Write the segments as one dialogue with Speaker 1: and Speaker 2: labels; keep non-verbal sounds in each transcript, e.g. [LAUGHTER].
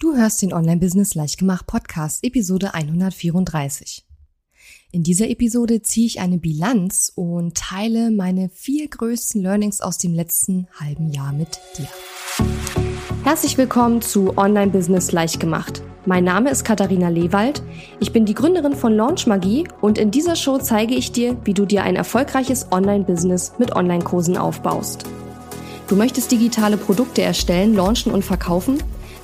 Speaker 1: Du hörst den Online Business Leichtgemacht Podcast Episode 134. In dieser Episode ziehe ich eine Bilanz und teile meine vier größten Learnings aus dem letzten halben Jahr mit dir. Herzlich willkommen zu Online Business Leichtgemacht. Mein Name ist Katharina Lewald. Ich bin die Gründerin von Launch Magie und in dieser Show zeige ich dir, wie du dir ein erfolgreiches Online-Business mit Online-Kursen aufbaust. Du möchtest digitale Produkte erstellen, launchen und verkaufen?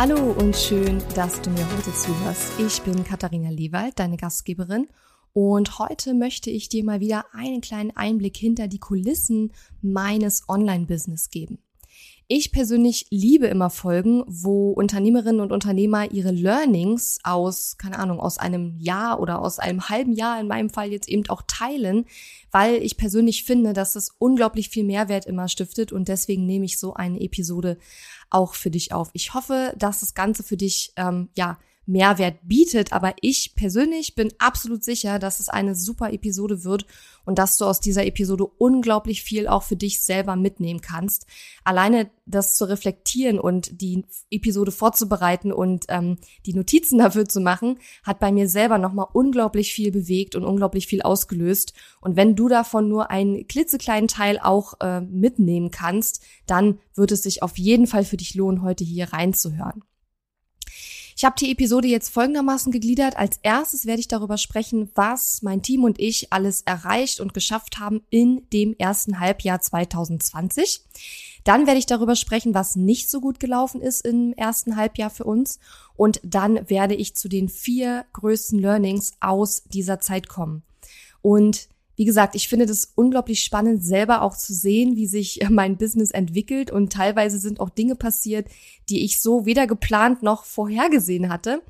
Speaker 1: Hallo und schön, dass du mir heute zuhörst. Ich bin Katharina Lewald, deine Gastgeberin. Und heute möchte ich dir mal wieder einen kleinen Einblick hinter die Kulissen meines Online-Business geben. Ich persönlich liebe immer Folgen, wo Unternehmerinnen und Unternehmer ihre Learnings aus, keine Ahnung, aus einem Jahr oder aus einem halben Jahr in meinem Fall jetzt eben auch teilen, weil ich persönlich finde, dass es unglaublich viel Mehrwert immer stiftet und deswegen nehme ich so eine Episode auch für dich auf. Ich hoffe, dass das Ganze für dich, ähm, ja, Mehrwert bietet. Aber ich persönlich bin absolut sicher, dass es eine super Episode wird und dass du aus dieser Episode unglaublich viel auch für dich selber mitnehmen kannst. Alleine das zu reflektieren und die Episode vorzubereiten und ähm, die Notizen [LAUGHS] dafür zu machen, hat bei mir selber nochmal unglaublich viel bewegt und unglaublich viel ausgelöst. Und wenn du davon nur einen klitzekleinen Teil auch äh, mitnehmen kannst, dann wird es sich auf jeden Fall für dich lohnen, heute hier reinzuhören. Ich habe die Episode jetzt folgendermaßen gegliedert. Als erstes werde ich darüber sprechen, was mein Team und ich alles erreicht und geschafft haben in dem ersten Halbjahr 2020. Dann werde ich darüber sprechen, was nicht so gut gelaufen ist im ersten Halbjahr für uns. Und dann werde ich zu den vier größten Learnings aus dieser Zeit kommen. Und wie gesagt, ich finde das unglaublich spannend, selber auch zu sehen, wie sich äh, mein Business entwickelt. Und teilweise sind auch Dinge passiert, die ich so weder geplant noch vorhergesehen hatte.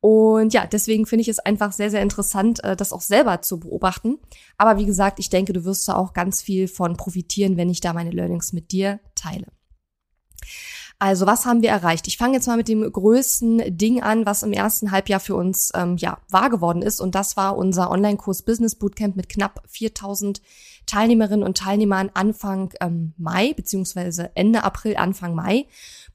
Speaker 1: Und ja, deswegen finde ich es einfach sehr, sehr interessant, äh, das auch selber zu beobachten. Aber wie gesagt, ich denke, du wirst da auch ganz viel von profitieren, wenn ich da meine Learnings mit dir teile. Also was haben wir erreicht? Ich fange jetzt mal mit dem größten Ding an, was im ersten Halbjahr für uns ähm, ja wahr geworden ist. Und das war unser Online-Kurs Business Bootcamp mit knapp 4000 Teilnehmerinnen und Teilnehmern Anfang ähm, Mai beziehungsweise Ende April, Anfang Mai,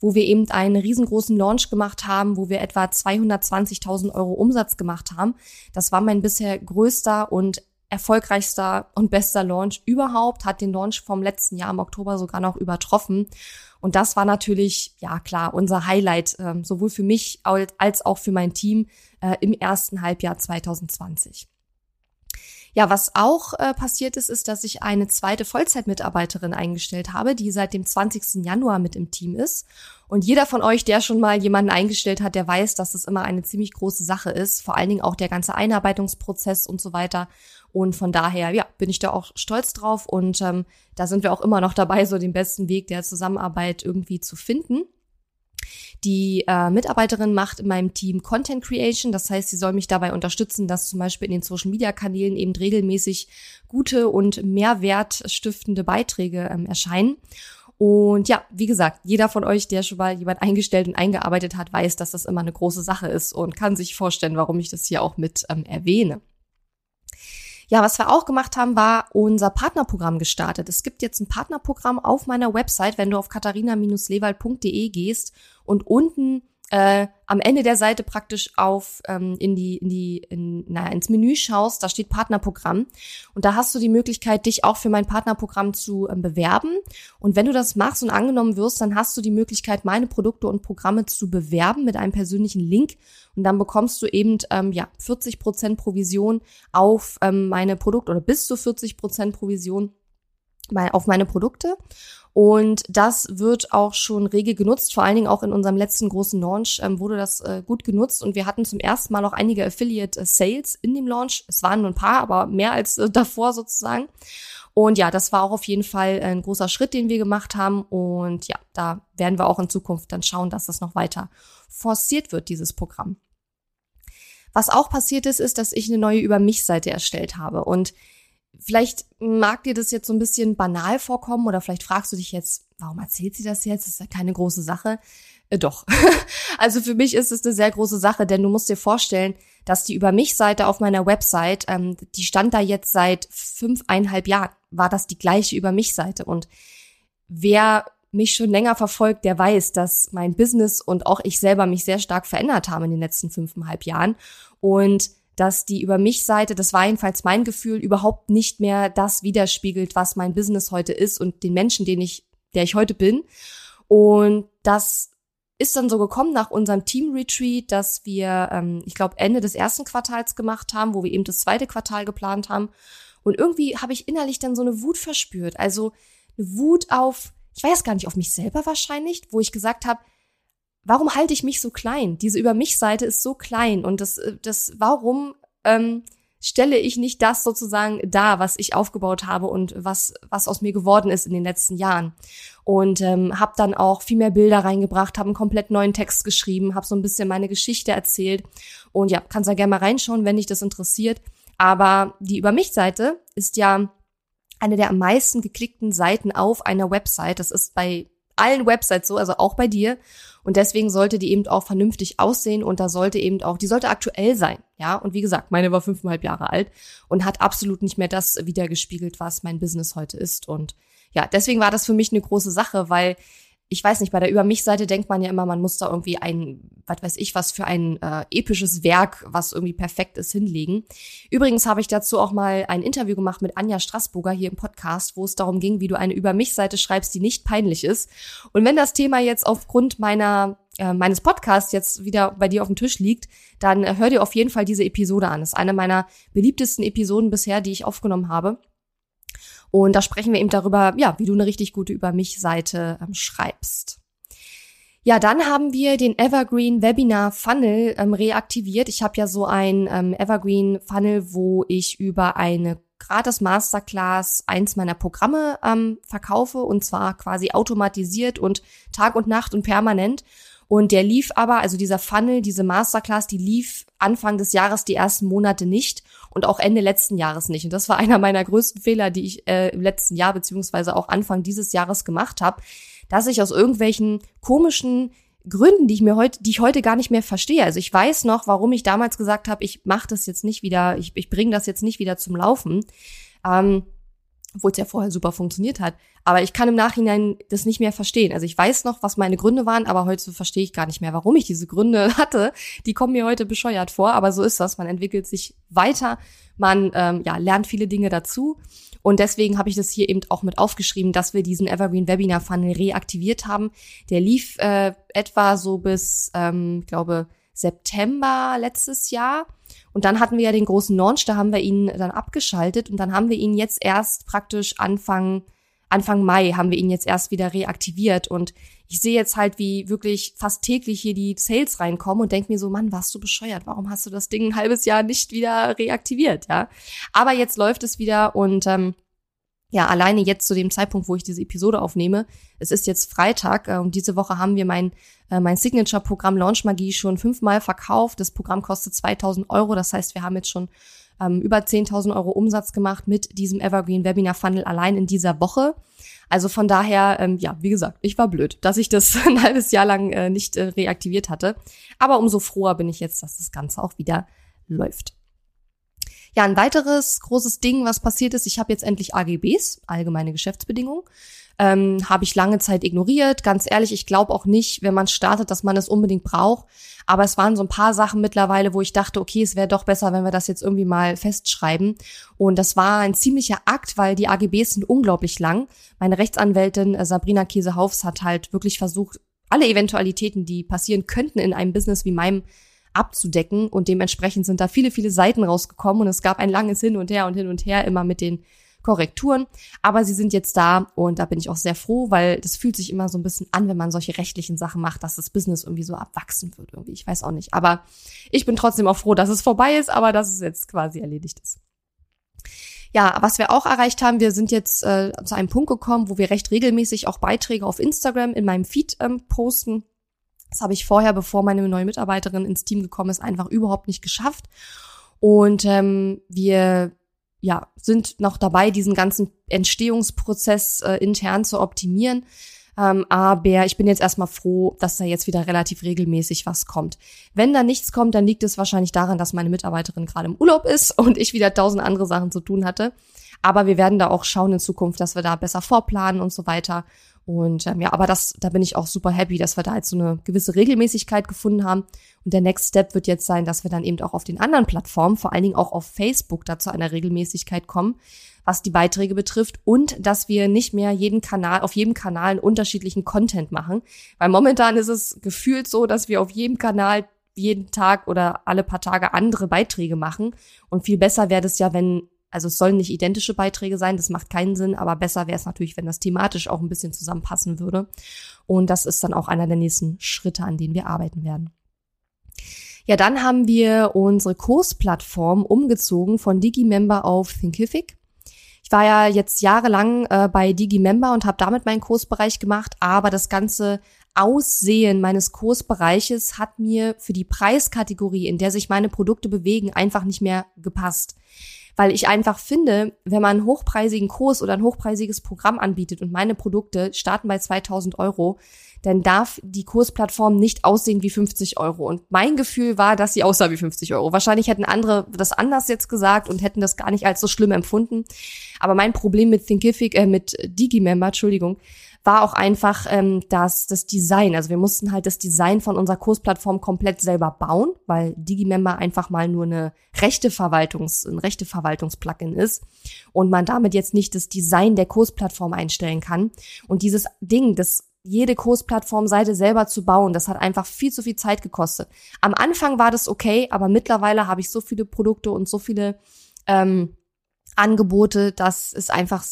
Speaker 1: wo wir eben einen riesengroßen Launch gemacht haben, wo wir etwa 220.000 Euro Umsatz gemacht haben. Das war mein bisher größter und erfolgreichster und bester Launch überhaupt, hat den Launch vom letzten Jahr im Oktober sogar noch übertroffen. Und das war natürlich, ja klar, unser Highlight, äh, sowohl für mich als auch für mein Team äh, im ersten Halbjahr 2020. Ja, was auch äh, passiert ist, ist, dass ich eine zweite Vollzeitmitarbeiterin eingestellt habe, die seit dem 20. Januar mit im Team ist. Und jeder von euch, der schon mal jemanden eingestellt hat, der weiß, dass es immer eine ziemlich große Sache ist. Vor allen Dingen auch der ganze Einarbeitungsprozess und so weiter. Und von daher, ja, bin ich da auch stolz drauf. Und ähm, da sind wir auch immer noch dabei, so den besten Weg der Zusammenarbeit irgendwie zu finden. Die äh, Mitarbeiterin macht in meinem Team Content Creation, das heißt, sie soll mich dabei unterstützen, dass zum Beispiel in den Social Media Kanälen eben regelmäßig gute und mehrwertstiftende Beiträge ähm, erscheinen. Und ja, wie gesagt, jeder von euch, der schon mal jemand eingestellt und eingearbeitet hat, weiß, dass das immer eine große Sache ist und kann sich vorstellen, warum ich das hier auch mit ähm, erwähne. Ja, was wir auch gemacht haben, war unser Partnerprogramm gestartet. Es gibt jetzt ein Partnerprogramm auf meiner Website, wenn du auf katharina-lewald.de gehst und unten äh, am Ende der Seite praktisch auf ähm, in die in die in, na, ins Menü schaust, da steht Partnerprogramm und da hast du die Möglichkeit, dich auch für mein Partnerprogramm zu ähm, bewerben. Und wenn du das machst und angenommen wirst, dann hast du die Möglichkeit, meine Produkte und Programme zu bewerben mit einem persönlichen Link und dann bekommst du eben ähm, ja 40 Prozent Provision auf ähm, meine Produkte oder bis zu 40 Prozent Provision auf meine Produkte. Und das wird auch schon rege genutzt, vor allen Dingen auch in unserem letzten großen Launch ähm, wurde das äh, gut genutzt und wir hatten zum ersten Mal auch einige Affiliate äh, in dem Launch. Es waren nur ein paar, aber mehr als äh, davor sozusagen. Und ja, das war auch auf jeden Fall ein großer Schritt, den wir gemacht haben. Und ja, da werden wir auch in Zukunft dann schauen, dass das noch weiter forciert wird, dieses Programm. Was auch passiert ist, ist, dass ich eine neue Über mich-Seite erstellt habe. Und vielleicht mag dir das jetzt so ein bisschen banal vorkommen oder vielleicht fragst du dich jetzt, warum erzählt sie das jetzt? Das ist ja keine große Sache. Äh, doch. [LAUGHS] also für mich ist es eine sehr große Sache, denn du musst dir vorstellen, dass die Über mich-Seite auf meiner Website, ähm, die stand da jetzt seit fünfeinhalb Jahren, war das die gleiche Über mich-Seite. Und wer mich schon länger verfolgt, der weiß, dass mein Business und auch ich selber mich sehr stark verändert haben in den letzten fünfeinhalb Jahren. Und dass die über mich Seite, das war jedenfalls mein Gefühl, überhaupt nicht mehr das widerspiegelt, was mein Business heute ist und den Menschen, den ich, der ich heute bin. Und das ist dann so gekommen nach unserem Team-Retreat, dass wir, ähm, ich glaube, Ende des ersten Quartals gemacht haben, wo wir eben das zweite Quartal geplant haben. Und irgendwie habe ich innerlich dann so eine Wut verspürt. Also eine Wut auf, ich weiß gar nicht, auf mich selber wahrscheinlich, wo ich gesagt habe, warum halte ich mich so klein? Diese Über mich Seite ist so klein und das, äh, das, warum ähm, stelle ich nicht das sozusagen dar, was ich aufgebaut habe und was, was aus mir geworden ist in den letzten Jahren. Und ähm, habe dann auch viel mehr Bilder reingebracht, habe einen komplett neuen Text geschrieben, habe so ein bisschen meine Geschichte erzählt. Und ja, kannst da gerne mal reinschauen, wenn dich das interessiert. Aber die Über mich Seite ist ja eine der am meisten geklickten Seiten auf einer Website. Das ist bei allen Websites so, also auch bei dir. Und deswegen sollte die eben auch vernünftig aussehen und da sollte eben auch, die sollte aktuell sein. Ja, und wie gesagt, meine war fünfeinhalb Jahre alt und hat absolut nicht mehr das wiedergespiegelt, was mein Business heute ist. Und ja, deswegen war das für mich eine große Sache, weil ich weiß nicht, bei der Über mich-Seite denkt man ja immer, man muss da irgendwie ein, was weiß ich, was für ein äh, episches Werk, was irgendwie perfekt ist, hinlegen. Übrigens habe ich dazu auch mal ein Interview gemacht mit Anja Straßburger hier im Podcast, wo es darum ging, wie du eine Über mich-Seite schreibst, die nicht peinlich ist. Und wenn das Thema jetzt aufgrund meiner äh, meines Podcasts jetzt wieder bei dir auf dem Tisch liegt, dann äh, hör dir auf jeden Fall diese Episode an. Das ist eine meiner beliebtesten Episoden bisher, die ich aufgenommen habe. Und da sprechen wir eben darüber, ja, wie du eine richtig gute Über mich Seite ähm, schreibst. Ja, dann haben wir den Evergreen Webinar Funnel ähm, reaktiviert. Ich habe ja so ein ähm, Evergreen Funnel, wo ich über eine gratis Masterclass eins meiner Programme ähm, verkaufe und zwar quasi automatisiert und Tag und Nacht und permanent. Und der lief aber, also dieser Funnel, diese Masterclass, die lief Anfang des Jahres die ersten Monate nicht und auch Ende letzten Jahres nicht. Und das war [LAUGHS] einer meiner größten Fehler, die ich äh, im letzten Jahr beziehungsweise auch Anfang dieses Jahres gemacht habe, dass ich aus irgendwelchen komischen Gründen, die ich mir heute, die ich heute gar nicht mehr verstehe. Also ich weiß noch, warum ich damals gesagt habe, ich mache das jetzt nicht wieder, ich, ich bringe das jetzt nicht wieder zum Laufen. Ähm, obwohl es ja vorher super funktioniert hat. Aber ich kann im Nachhinein das nicht mehr verstehen. Also ich weiß noch, was meine Gründe waren, aber heute verstehe ich gar nicht mehr, warum ich diese Gründe [LAUGHS] hatte. Die kommen mir heute bescheuert vor, aber so ist das. Man entwickelt sich weiter, man ähm, ja, lernt viele Dinge dazu. Und deswegen habe ich das hier eben auch mit aufgeschrieben, dass wir diesen Evergreen Webinar Funnel reaktiviert haben. Der lief äh, etwa so bis, ähm, glaube, September letztes Jahr. Und dann hatten wir ja den großen Launch, da haben wir ihn dann abgeschaltet und dann haben wir ihn jetzt erst praktisch Anfang, Anfang Mai haben wir ihn jetzt erst wieder reaktiviert und ich sehe jetzt halt, wie wirklich fast täglich hier die Sales reinkommen und denke mir so, Mann, warst du bescheuert? Warum hast du das Ding ein halbes Jahr nicht wieder reaktiviert? Ja, aber jetzt läuft es wieder und ähm, ja, alleine jetzt zu dem Zeitpunkt, wo ich diese Episode aufnehme, es ist jetzt Freitag äh, und diese Woche haben wir mein, äh, mein Signature-Programm Launch Magie schon fünfmal verkauft. Das Programm kostet 2000 Euro. Das heißt, wir haben jetzt schon ähm, über 10.000 Euro Umsatz gemacht mit diesem Evergreen Webinar Funnel allein in dieser Woche. Also von daher, ähm, ja, wie gesagt, ich war blöd, dass ich das [LAUGHS] ein halbes Jahr lang äh, nicht äh, reaktiviert hatte. Aber umso froher bin ich jetzt, dass das Ganze auch wieder läuft. Ja, ein weiteres großes Ding, was passiert ist, ich habe jetzt endlich AGBs, allgemeine Geschäftsbedingungen. Ähm, habe ich lange Zeit ignoriert. Ganz ehrlich, ich glaube auch nicht, wenn man startet, dass man es unbedingt braucht. Aber es waren so ein paar Sachen mittlerweile, wo ich dachte, okay, es wäre doch besser, wenn wir das jetzt irgendwie mal festschreiben. Und das war ein ziemlicher Akt, weil die AGBs sind unglaublich lang. Meine Rechtsanwältin äh, Sabrina Käsehaufs hat halt wirklich versucht, alle Eventualitäten, die passieren könnten in einem Business wie meinem, abzudecken und dementsprechend sind da viele, viele Seiten rausgekommen und es gab ein langes Hin und Her und hin und her immer mit den Korrekturen, aber sie sind jetzt da und da bin ich auch sehr froh, weil das fühlt sich immer so ein bisschen an, wenn man solche rechtlichen Sachen macht, dass das Business irgendwie so abwachsen wird irgendwie. Ich weiß auch nicht, aber ich bin trotzdem auch froh, dass es vorbei ist, aber dass es jetzt quasi erledigt ist. Ja, was wir auch erreicht haben, wir sind jetzt äh, zu einem Punkt gekommen, wo wir recht regelmäßig auch Beiträge auf Instagram in meinem Feed ähm, posten Das habe ich vorher, bevor meine neue Mitarbeiterin ins Team gekommen ist, einfach überhaupt nicht geschafft. Und ähm, wir ja, sind noch dabei, diesen ganzen Entstehungsprozess äh, intern zu optimieren. Ähm, aber ich bin jetzt erstmal froh, dass da jetzt wieder relativ regelmäßig was kommt. Wenn da nichts kommt, dann liegt es wahrscheinlich daran, dass meine Mitarbeiterin gerade im Urlaub ist [LAUGHS] und ich wieder tausend andere Sachen zu tun hatte. Aber wir werden da auch schauen in Zukunft, dass wir da besser vorplanen und so weiter. Und ähm, ja, aber das, da bin ich auch super happy, dass wir da jetzt so eine gewisse Regelmäßigkeit gefunden haben. Und der Next Step wird jetzt sein, dass wir dann eben auch auf den anderen Plattformen, vor allen Dingen auch auf Facebook, da zu einer Regelmäßigkeit kommen, was die Beiträge betrifft und dass wir nicht mehr jeden Kanal, auf jedem Kanal einen unterschiedlichen Content machen. Weil momentan ist es gefühlt so, dass wir auf jedem Kanal jeden Tag oder alle paar Tage andere Beiträge machen. Und viel besser wäre es ja, wenn, also es sollen nicht identische Beiträge sein, das macht keinen Sinn, aber besser wäre es natürlich, wenn das thematisch auch ein bisschen zusammenpassen würde. Und das ist dann auch einer der nächsten Schritte, an denen wir arbeiten werden. Ja, dann haben wir unsere Kursplattform umgezogen von DigiMember auf Thinkific. Ich war ja jetzt jahrelang äh, bei DigiMember und habe damit meinen Kursbereich gemacht, aber das ganze Aussehen meines Kursbereiches hat mir für die Preiskategorie, in der sich meine Produkte bewegen, einfach nicht mehr gepasst. Weil ich einfach finde, wenn man einen hochpreisigen Kurs oder ein hochpreisiges Programm anbietet und meine Produkte starten bei 2000 Euro, dann darf die Kursplattform nicht aussehen wie 50 Euro. Und mein Gefühl war, dass sie aussah wie 50 Euro. Wahrscheinlich hätten andere das anders jetzt gesagt und hätten das gar nicht als so schlimm empfunden. Aber mein Problem mit Thinkific, äh, mit Digimember, Entschuldigung, war auch einfach ähm, das, das Design. Also wir mussten halt das Design von unserer Kursplattform komplett selber bauen, weil Digimember einfach mal nur eine rechte Verwaltungs, ein rechte Verwaltungsplugin ist und man damit jetzt nicht das Design der Kursplattform einstellen kann. Und dieses Ding, das jede Kursplattformseite selber zu bauen. Das hat einfach viel zu viel Zeit gekostet. Am Anfang war das okay, aber mittlerweile habe ich so viele Produkte und so viele ähm, Angebote, dass es einfach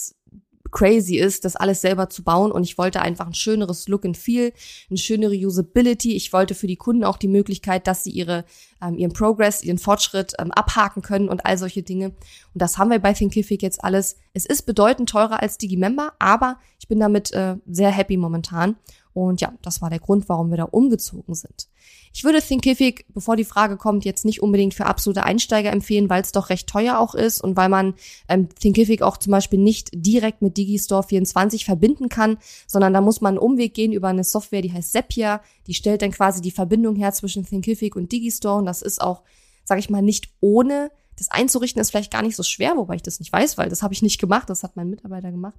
Speaker 1: crazy ist, das alles selber zu bauen. Und ich wollte einfach ein schöneres Look and Feel, eine schönere Usability. Ich wollte für die Kunden auch die Möglichkeit, dass sie ihre, ähm, ihren Progress, ihren Fortschritt ähm, abhaken können und all solche Dinge. Und das haben wir bei Thinkific jetzt alles. Es ist bedeutend teurer als Digimember, aber ich bin damit äh, sehr happy momentan. Und ja, das war der Grund, warum wir da umgezogen sind. Ich würde Thinkific, bevor die Frage kommt, jetzt nicht unbedingt für absolute Einsteiger empfehlen, weil es doch recht teuer auch ist und weil man ähm, Thinkific auch zum Beispiel nicht direkt mit Digistore 24 verbinden kann, sondern da muss man einen Umweg gehen über eine Software, die heißt Zapier. Die stellt dann quasi die Verbindung her zwischen Thinkific und Digistore und das ist auch, sage ich mal, nicht ohne. Das einzurichten ist vielleicht gar nicht so schwer, wobei ich das nicht weiß, weil das habe ich nicht gemacht, das hat mein Mitarbeiter gemacht.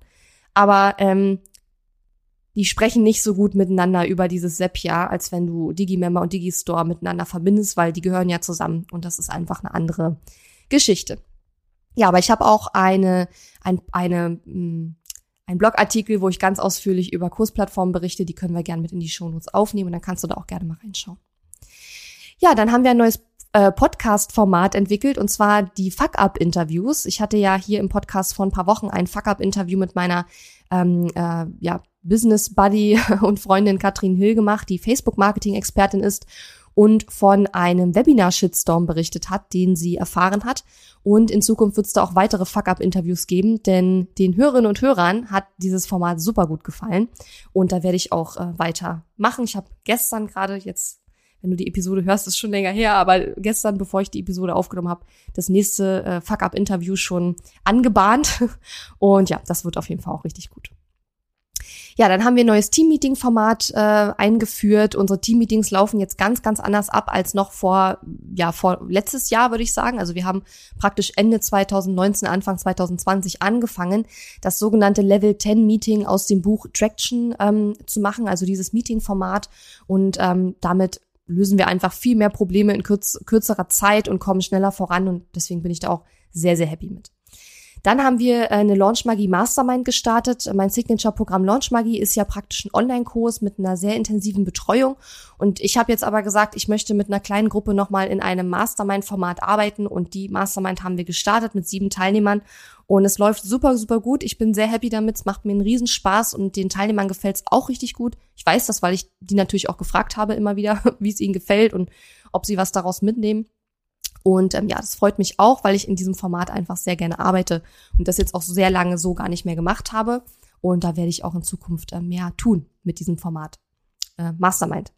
Speaker 1: Aber ähm, die sprechen nicht so gut miteinander über dieses Sepia, als wenn du Digimember und Digistore miteinander verbindest, weil die gehören ja zusammen und das ist einfach eine andere Geschichte. Ja, aber ich habe auch eine, ein, eine, hm, ein Blogartikel, wo ich ganz ausführlich über Kursplattformen berichte, die können wir gerne mit in die Shownotes aufnehmen und dann kannst du da auch gerne mal reinschauen. Ja, dann haben wir ein neues äh, Podcast-Format entwickelt und zwar die Fuck-Up-Interviews. Ich hatte ja hier im Podcast vor ein paar Wochen ein Fuck-Up-Interview mit meiner ähm, äh, ja, Business Buddy [LAUGHS] und Freundin Katrin Hill gemacht, die Facebook-Marketing-Expertin ist und von einem Webinar-Shitstorm berichtet hat, den sie erfahren hat. Und in Zukunft wird es da auch weitere Fuck-Up-Interviews geben, denn den Hörerinnen und Hörern hat dieses Format super gut gefallen. Und da werde ich auch äh, weiter. Ich habe gestern gerade jetzt wenn du die Episode hörst, ist schon länger her, aber gestern, bevor ich die Episode aufgenommen habe, das nächste äh, Fuck-Up-Interview schon angebahnt. [LAUGHS] Und ja, das wird auf jeden Fall auch richtig gut. Ja, dann haben wir ein neues Team-Meeting-Format äh, eingeführt. Unsere Team-Meetings laufen jetzt ganz, ganz anders ab als noch vor, ja, vor letztes Jahr, würde ich sagen. Also wir haben praktisch Ende 2019, Anfang 2020 angefangen, das sogenannte Level 10 Meeting aus dem Buch Traction ähm, zu machen, also dieses Meeting-Format. Und ähm, damit lösen wir einfach viel mehr Probleme in kürz kürzerer Zeit und kommen schneller voran. Und deswegen bin ich da auch sehr, sehr happy mit. Dann haben wir äh, eine Launch Magie Mastermind gestartet. Mein Signature-Programm Launch Magie ist ja praktisch ein Online-Kurs mit einer sehr intensiven Betreuung. Und ich habe jetzt aber gesagt, ich möchte mit einer kleinen Gruppe nochmal in einem Mastermind-Format arbeiten. Und die Mastermind haben wir gestartet mit sieben Teilnehmern. Und es läuft super, super gut. Ich bin sehr happy damit. Es macht mir einen Riesenspaß und den Teilnehmern gefällt es auch richtig gut. Ich weiß das, weil ich die natürlich auch gefragt habe immer wieder, [LAUGHS] wie es ihnen gefällt und ob sie was daraus mitnehmen. Und ähm, ja, das freut mich auch, weil ich in diesem Format einfach sehr gerne arbeite und das jetzt auch sehr lange so gar nicht mehr gemacht habe. Und da werde ich auch in Zukunft äh, mehr tun mit diesem Format. Äh, Mastermind.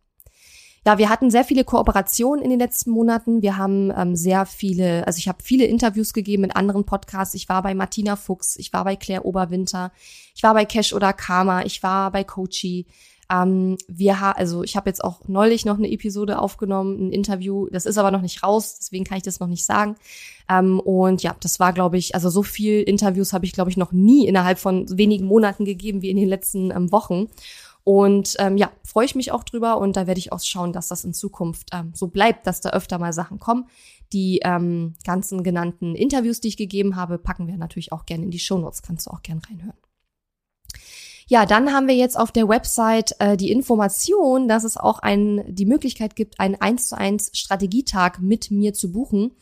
Speaker 1: ja, wir hatten sehr viele Kooperationen in den letzten Monaten. Wir haben ähm, sehr viele, also ich habe viele Interviews gegeben mit anderen Podcasts. Ich war bei Martina Fuchs, ich war bei Claire Oberwinter, ich war bei Cash oder Karma, ich war bei Coachy. Ähm, wir ha also ich habe jetzt auch neulich noch eine Episode aufgenommen, ein Interview. Das ist aber noch nicht raus, deswegen kann ich das noch nicht sagen. Ähm, und ja, das war, glaube ich, also so viel Interviews habe ich, glaube ich, noch nie innerhalb von wenigen Monaten gegeben wie in den letzten ähm, Wochen. Und ähm, ja, freue ich mich auch drüber und da werde ich auch schauen, dass das in Zukunft ähm, so bleibt, dass da öfter mal Sachen kommen. Die ähm, ganzen genannten Interviews, die ich gegeben habe, packen wir natürlich auch gerne in die Shownotes. Kannst du auch gerne reinhören. Ja, dann haben wir jetzt auf der Website äh, die Information, dass es auch ein, die Möglichkeit gibt, einen 1 zu 1 Strategietag mit mir zu buchen.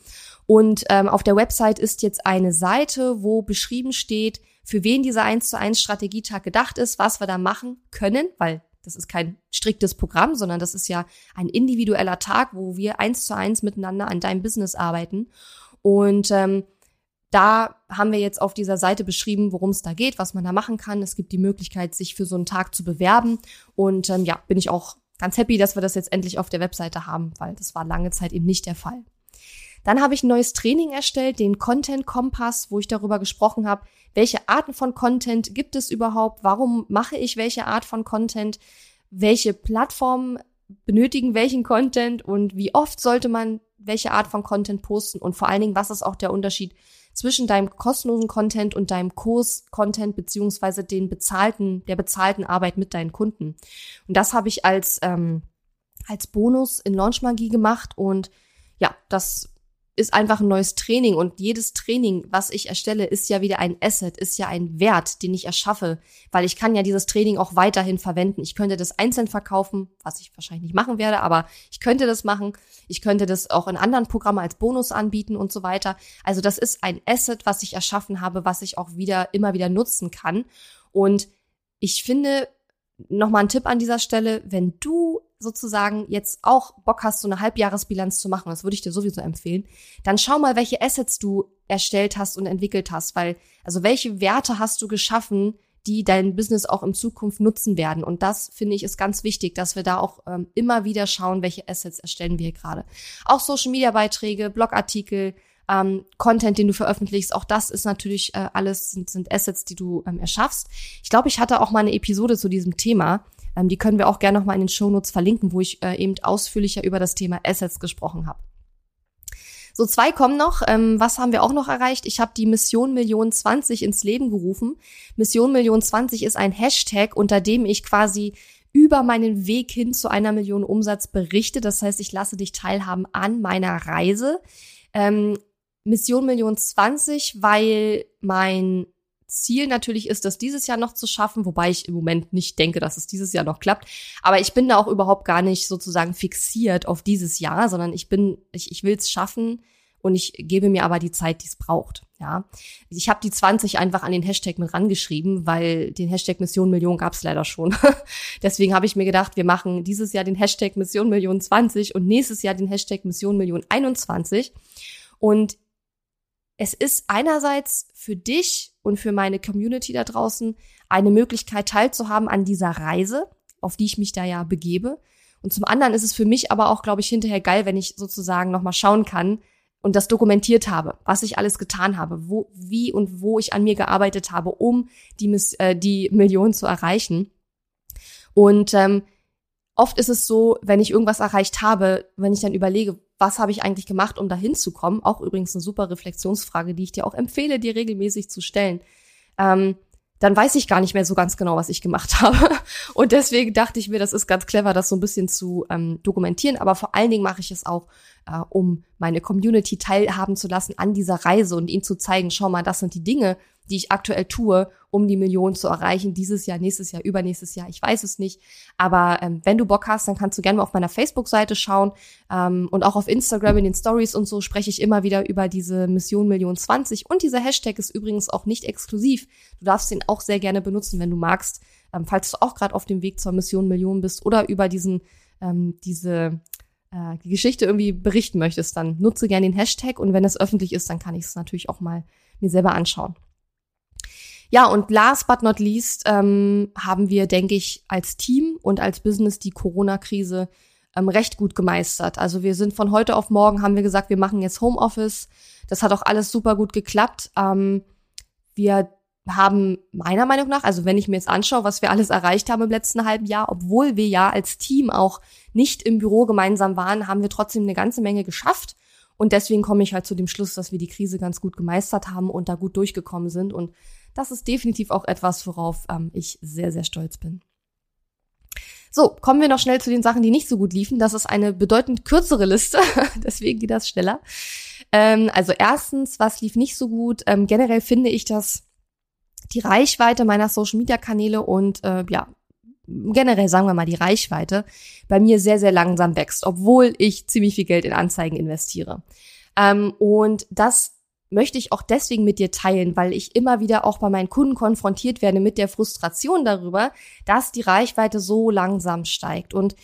Speaker 1: Und ähm, auf der Website ist jetzt eine Seite, wo beschrieben steht, für wen dieser 1 zu 1 Strategietag gedacht ist, was wir da machen können, weil das ist kein striktes Programm, sondern das ist ja ein individueller Tag, wo wir eins zu eins miteinander an deinem Business arbeiten. Und ähm, da haben wir jetzt auf dieser Seite beschrieben, worum es da geht, was man da machen kann. Es gibt die Möglichkeit, sich für so einen Tag zu bewerben. Und ähm, ja, bin ich auch ganz happy, dass wir das jetzt endlich auf der Webseite haben, weil das war lange Zeit eben nicht der Fall. Dann habe ich ein neues Training erstellt, den Content Kompass, wo ich darüber gesprochen habe, welche Arten von Content gibt es überhaupt, warum mache ich welche Art von Content, welche Plattformen benötigen welchen Content und wie oft sollte man welche Art von Content posten und vor allen Dingen, was ist auch der Unterschied zwischen deinem kostenlosen Content und deinem Kurs-Content beziehungsweise den bezahlten, der bezahlten Arbeit mit deinen Kunden. Und das habe ich als, ähm, als Bonus in Launchmagie gemacht und ja, das ist einfach ein neues Training und jedes Training, was ich erstelle, ist ja wieder ein Asset, ist ja ein Wert, den ich erschaffe, weil ich kann ja dieses Training auch weiterhin verwenden. Ich könnte das einzeln verkaufen, was ich wahrscheinlich nicht machen werde, aber ich könnte das machen. Ich könnte das auch in anderen Programmen als Bonus anbieten und so weiter. Also das ist ein Asset, was ich erschaffen habe, was ich auch wieder immer wieder nutzen kann. Und ich finde, nochmal ein Tipp an dieser Stelle, wenn du sozusagen jetzt auch Bock hast, so eine Halbjahresbilanz zu machen, das würde ich dir sowieso empfehlen, dann schau mal, welche Assets du erstellt hast und entwickelt hast, weil, also welche Werte hast du geschaffen, die dein Business auch in Zukunft nutzen werden. Und das finde ich ist ganz wichtig, dass wir da auch ähm, immer wieder schauen, welche Assets erstellen wir gerade. Auch Social Media Beiträge, Blogartikel, ähm, Content, den du veröffentlichst, auch das ist natürlich äh, alles sind, sind Assets, die du ähm, erschaffst. Ich glaube, ich hatte auch mal eine Episode zu diesem Thema. Ähm, die können wir auch gerne noch mal in den Shownotes verlinken, wo ich äh, eben ausführlicher über das Thema Assets gesprochen habe. So, zwei kommen noch. Ähm, was haben wir auch noch erreicht? Ich habe die Mission Million 20 ins Leben gerufen. Mission Million 20 ist ein Hashtag, unter dem ich quasi über meinen Weg hin zu einer Million Umsatz berichte. Das heißt, ich lasse dich teilhaben an meiner Reise. Ähm, Mission Million 20, weil mein Ziel natürlich ist, das dieses Jahr noch zu schaffen, wobei ich im Moment nicht denke, dass es dieses Jahr noch klappt. Aber ich bin da auch überhaupt gar nicht sozusagen fixiert auf dieses Jahr, sondern ich bin, ich, ich will es schaffen und ich gebe mir aber die Zeit, die es braucht. Ja, ich habe die 20 einfach an den Hashtag mit rangeschrieben, weil den Hashtag Mission Million gab es leider schon. [LAUGHS] Deswegen habe ich mir gedacht, wir machen dieses Jahr den Hashtag Mission Million 20 und nächstes Jahr den Hashtag Mission Million 21. Und es ist einerseits für dich und für meine Community da draußen eine Möglichkeit teilzuhaben an dieser Reise, auf die ich mich da ja begebe. Und zum anderen ist es für mich aber auch, glaube ich, hinterher geil, wenn ich sozusagen nochmal schauen kann und das dokumentiert habe, was ich alles getan habe, wo, wie und wo ich an mir gearbeitet habe, um die, äh, die Million zu erreichen. Und ähm, oft ist es so, wenn ich irgendwas erreicht habe, wenn ich dann überlege, was habe ich eigentlich gemacht, um dahin zu kommen? Auch übrigens eine super Reflexionsfrage, die ich dir auch empfehle, dir regelmäßig zu stellen. Ähm, dann weiß ich gar nicht mehr so ganz genau, was ich gemacht [LAUGHS] habe. Und deswegen dachte ich mir, das ist ganz clever, das so ein bisschen zu ähm, dokumentieren. Aber vor allen Dingen mache ich es auch, äh, um meine Community teilhaben zu lassen an dieser Reise und ihnen zu zeigen, schau mal, das sind die Dinge, die ich aktuell tue, um die Millionen zu erreichen. Dieses Jahr, nächstes Jahr, übernächstes Jahr, ich weiß es nicht. Aber ähm, wenn du Bock hast, dann kannst du gerne mal auf meiner Facebook-Seite schauen. Ähm, und auch auf Instagram in den Stories und so spreche ich immer wieder über diese Mission Million 20. Und dieser Hashtag ist übrigens auch nicht exklusiv. Du darfst den auch sehr gerne benutzen, wenn du magst. Ähm, falls du auch gerade auf dem Weg zur Mission Million bist oder über diesen, ähm, diese äh, Geschichte irgendwie berichten möchtest, dann nutze gerne den Hashtag und wenn es öffentlich ist, dann kann ich es natürlich auch mal mir selber anschauen. Ja, und last but not least ähm, haben wir, denke ich, als Team und als Business die Corona-Krise ähm, recht gut gemeistert. Also wir sind von heute auf morgen, haben wir gesagt, wir machen jetzt Homeoffice. Das hat auch alles super gut geklappt. Ähm, wir haben meiner Meinung nach, also wenn ich mir jetzt anschaue, was wir alles erreicht haben im letzten halben Jahr, obwohl wir ja als Team auch nicht im Büro gemeinsam waren, haben wir trotzdem eine ganze Menge geschafft. Und deswegen komme ich halt zu dem Schluss, dass wir die Krise ganz gut gemeistert haben und da gut durchgekommen sind. Und das ist definitiv auch etwas, worauf ähm, ich sehr, sehr stolz bin. So, kommen wir noch schnell zu den Sachen, die nicht so gut liefen. Das ist eine bedeutend kürzere Liste, [LAUGHS] deswegen geht das schneller. Ähm, also erstens, was lief nicht so gut? Ähm, generell finde ich, dass die Reichweite meiner Social-Media-Kanäle und äh, ja, generell sagen wir mal die Reichweite bei mir sehr, sehr langsam wächst, obwohl ich ziemlich viel Geld in Anzeigen investiere. Ähm, und das möchte ich auch deswegen mit dir teilen, weil ich immer wieder auch bei meinen Kunden konfrontiert werde mit der Frustration darüber, dass die Reichweite so langsam steigt. Und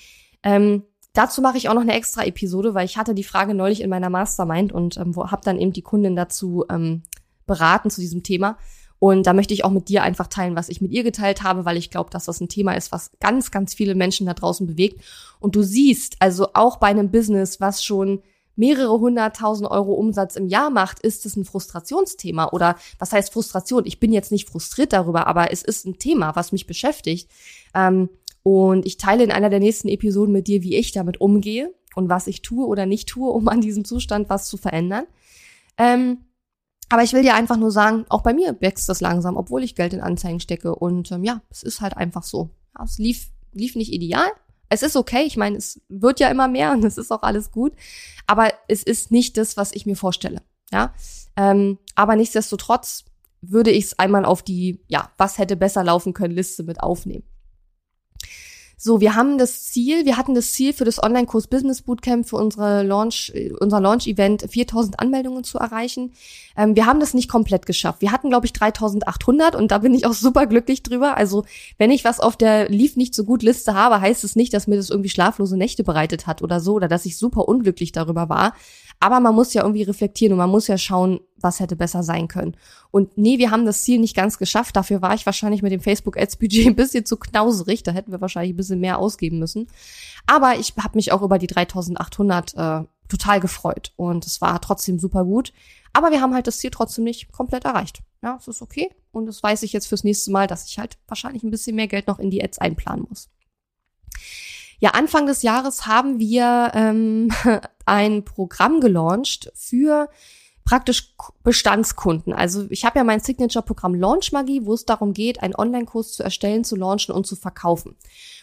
Speaker 1: ähm, dazu mache ich auch noch eine extra Episode, weil ich hatte die Frage neulich in meiner Mastermind und ähm, habe dann eben die Kundin dazu ähm, beraten zu diesem Thema. Und da möchte ich auch mit dir einfach teilen, was ich mit ihr geteilt habe, weil ich glaube, dass das ein Thema ist, was ganz, ganz viele Menschen da draußen bewegt. Und du siehst, also auch bei einem Business, was schon mehrere hunderttausend Euro Umsatz im Jahr macht, ist es ein Frustrationsthema. Oder was heißt Frustration? Ich bin jetzt nicht frustriert darüber, aber es ist ein Thema, was mich beschäftigt. Ähm, und ich teile in einer der nächsten Episoden mit dir, wie ich damit umgehe und was ich tue oder nicht tue, um an diesem Zustand was zu verändern. Ähm, aber ich will dir einfach nur sagen, auch bei mir wächst das langsam, obwohl ich Geld in Anzeigen stecke. Und ähm, ja, es ist halt einfach so. Ja, es lief, lief nicht ideal. Es ist okay, ich meine, es wird ja immer mehr und [LAUGHS] es ist auch alles gut. Aber es ist nicht das, was ich mir vorstelle. Ja. Ähm, aber nichtsdestotrotz würde ich es einmal auf die, ja, was hätte besser laufen können, Liste mit aufnehmen. So, wir haben das Ziel, wir hatten das Ziel für das Online-Kurs Business Bootcamp für unsere Launch, unser Launch-Event 4000 Anmeldungen zu erreichen. Ähm, wir haben das nicht komplett geschafft. Wir hatten, glaube ich, 3800 und da bin ich auch [LAUGHS] super glücklich drüber. Also, wenn ich was auf der lief nicht so gut Liste habe, heißt es nicht, dass mir das irgendwie schlaflose Nächte bereitet hat oder so oder dass ich super unglücklich darüber war. Aber man muss ja irgendwie reflektieren und man muss ja schauen, was hätte besser sein können. Und nee, wir haben das Ziel nicht ganz geschafft. Dafür war ich wahrscheinlich mit dem Facebook Ads Budget ein bisschen zu knauserig. Da hätten wir wahrscheinlich ein bisschen mehr ausgeben müssen. Aber ich habe mich auch über die 3800 äh, total gefreut und es war trotzdem super gut. Aber wir haben halt das Ziel trotzdem nicht komplett erreicht. Ja, es ist okay. Und das weiß ich jetzt fürs nächste Mal, dass ich halt wahrscheinlich ein bisschen mehr Geld noch in die Ads einplanen muss. Ja, Anfang des Jahres haben wir ähm, [LAUGHS] ein Programm gelauncht für praktisch Bestandskunden. Also ich habe ja mein Signature-Programm Launch Magie, wo es darum geht, einen Online-Kurs zu erstellen, zu launchen und zu verkaufen.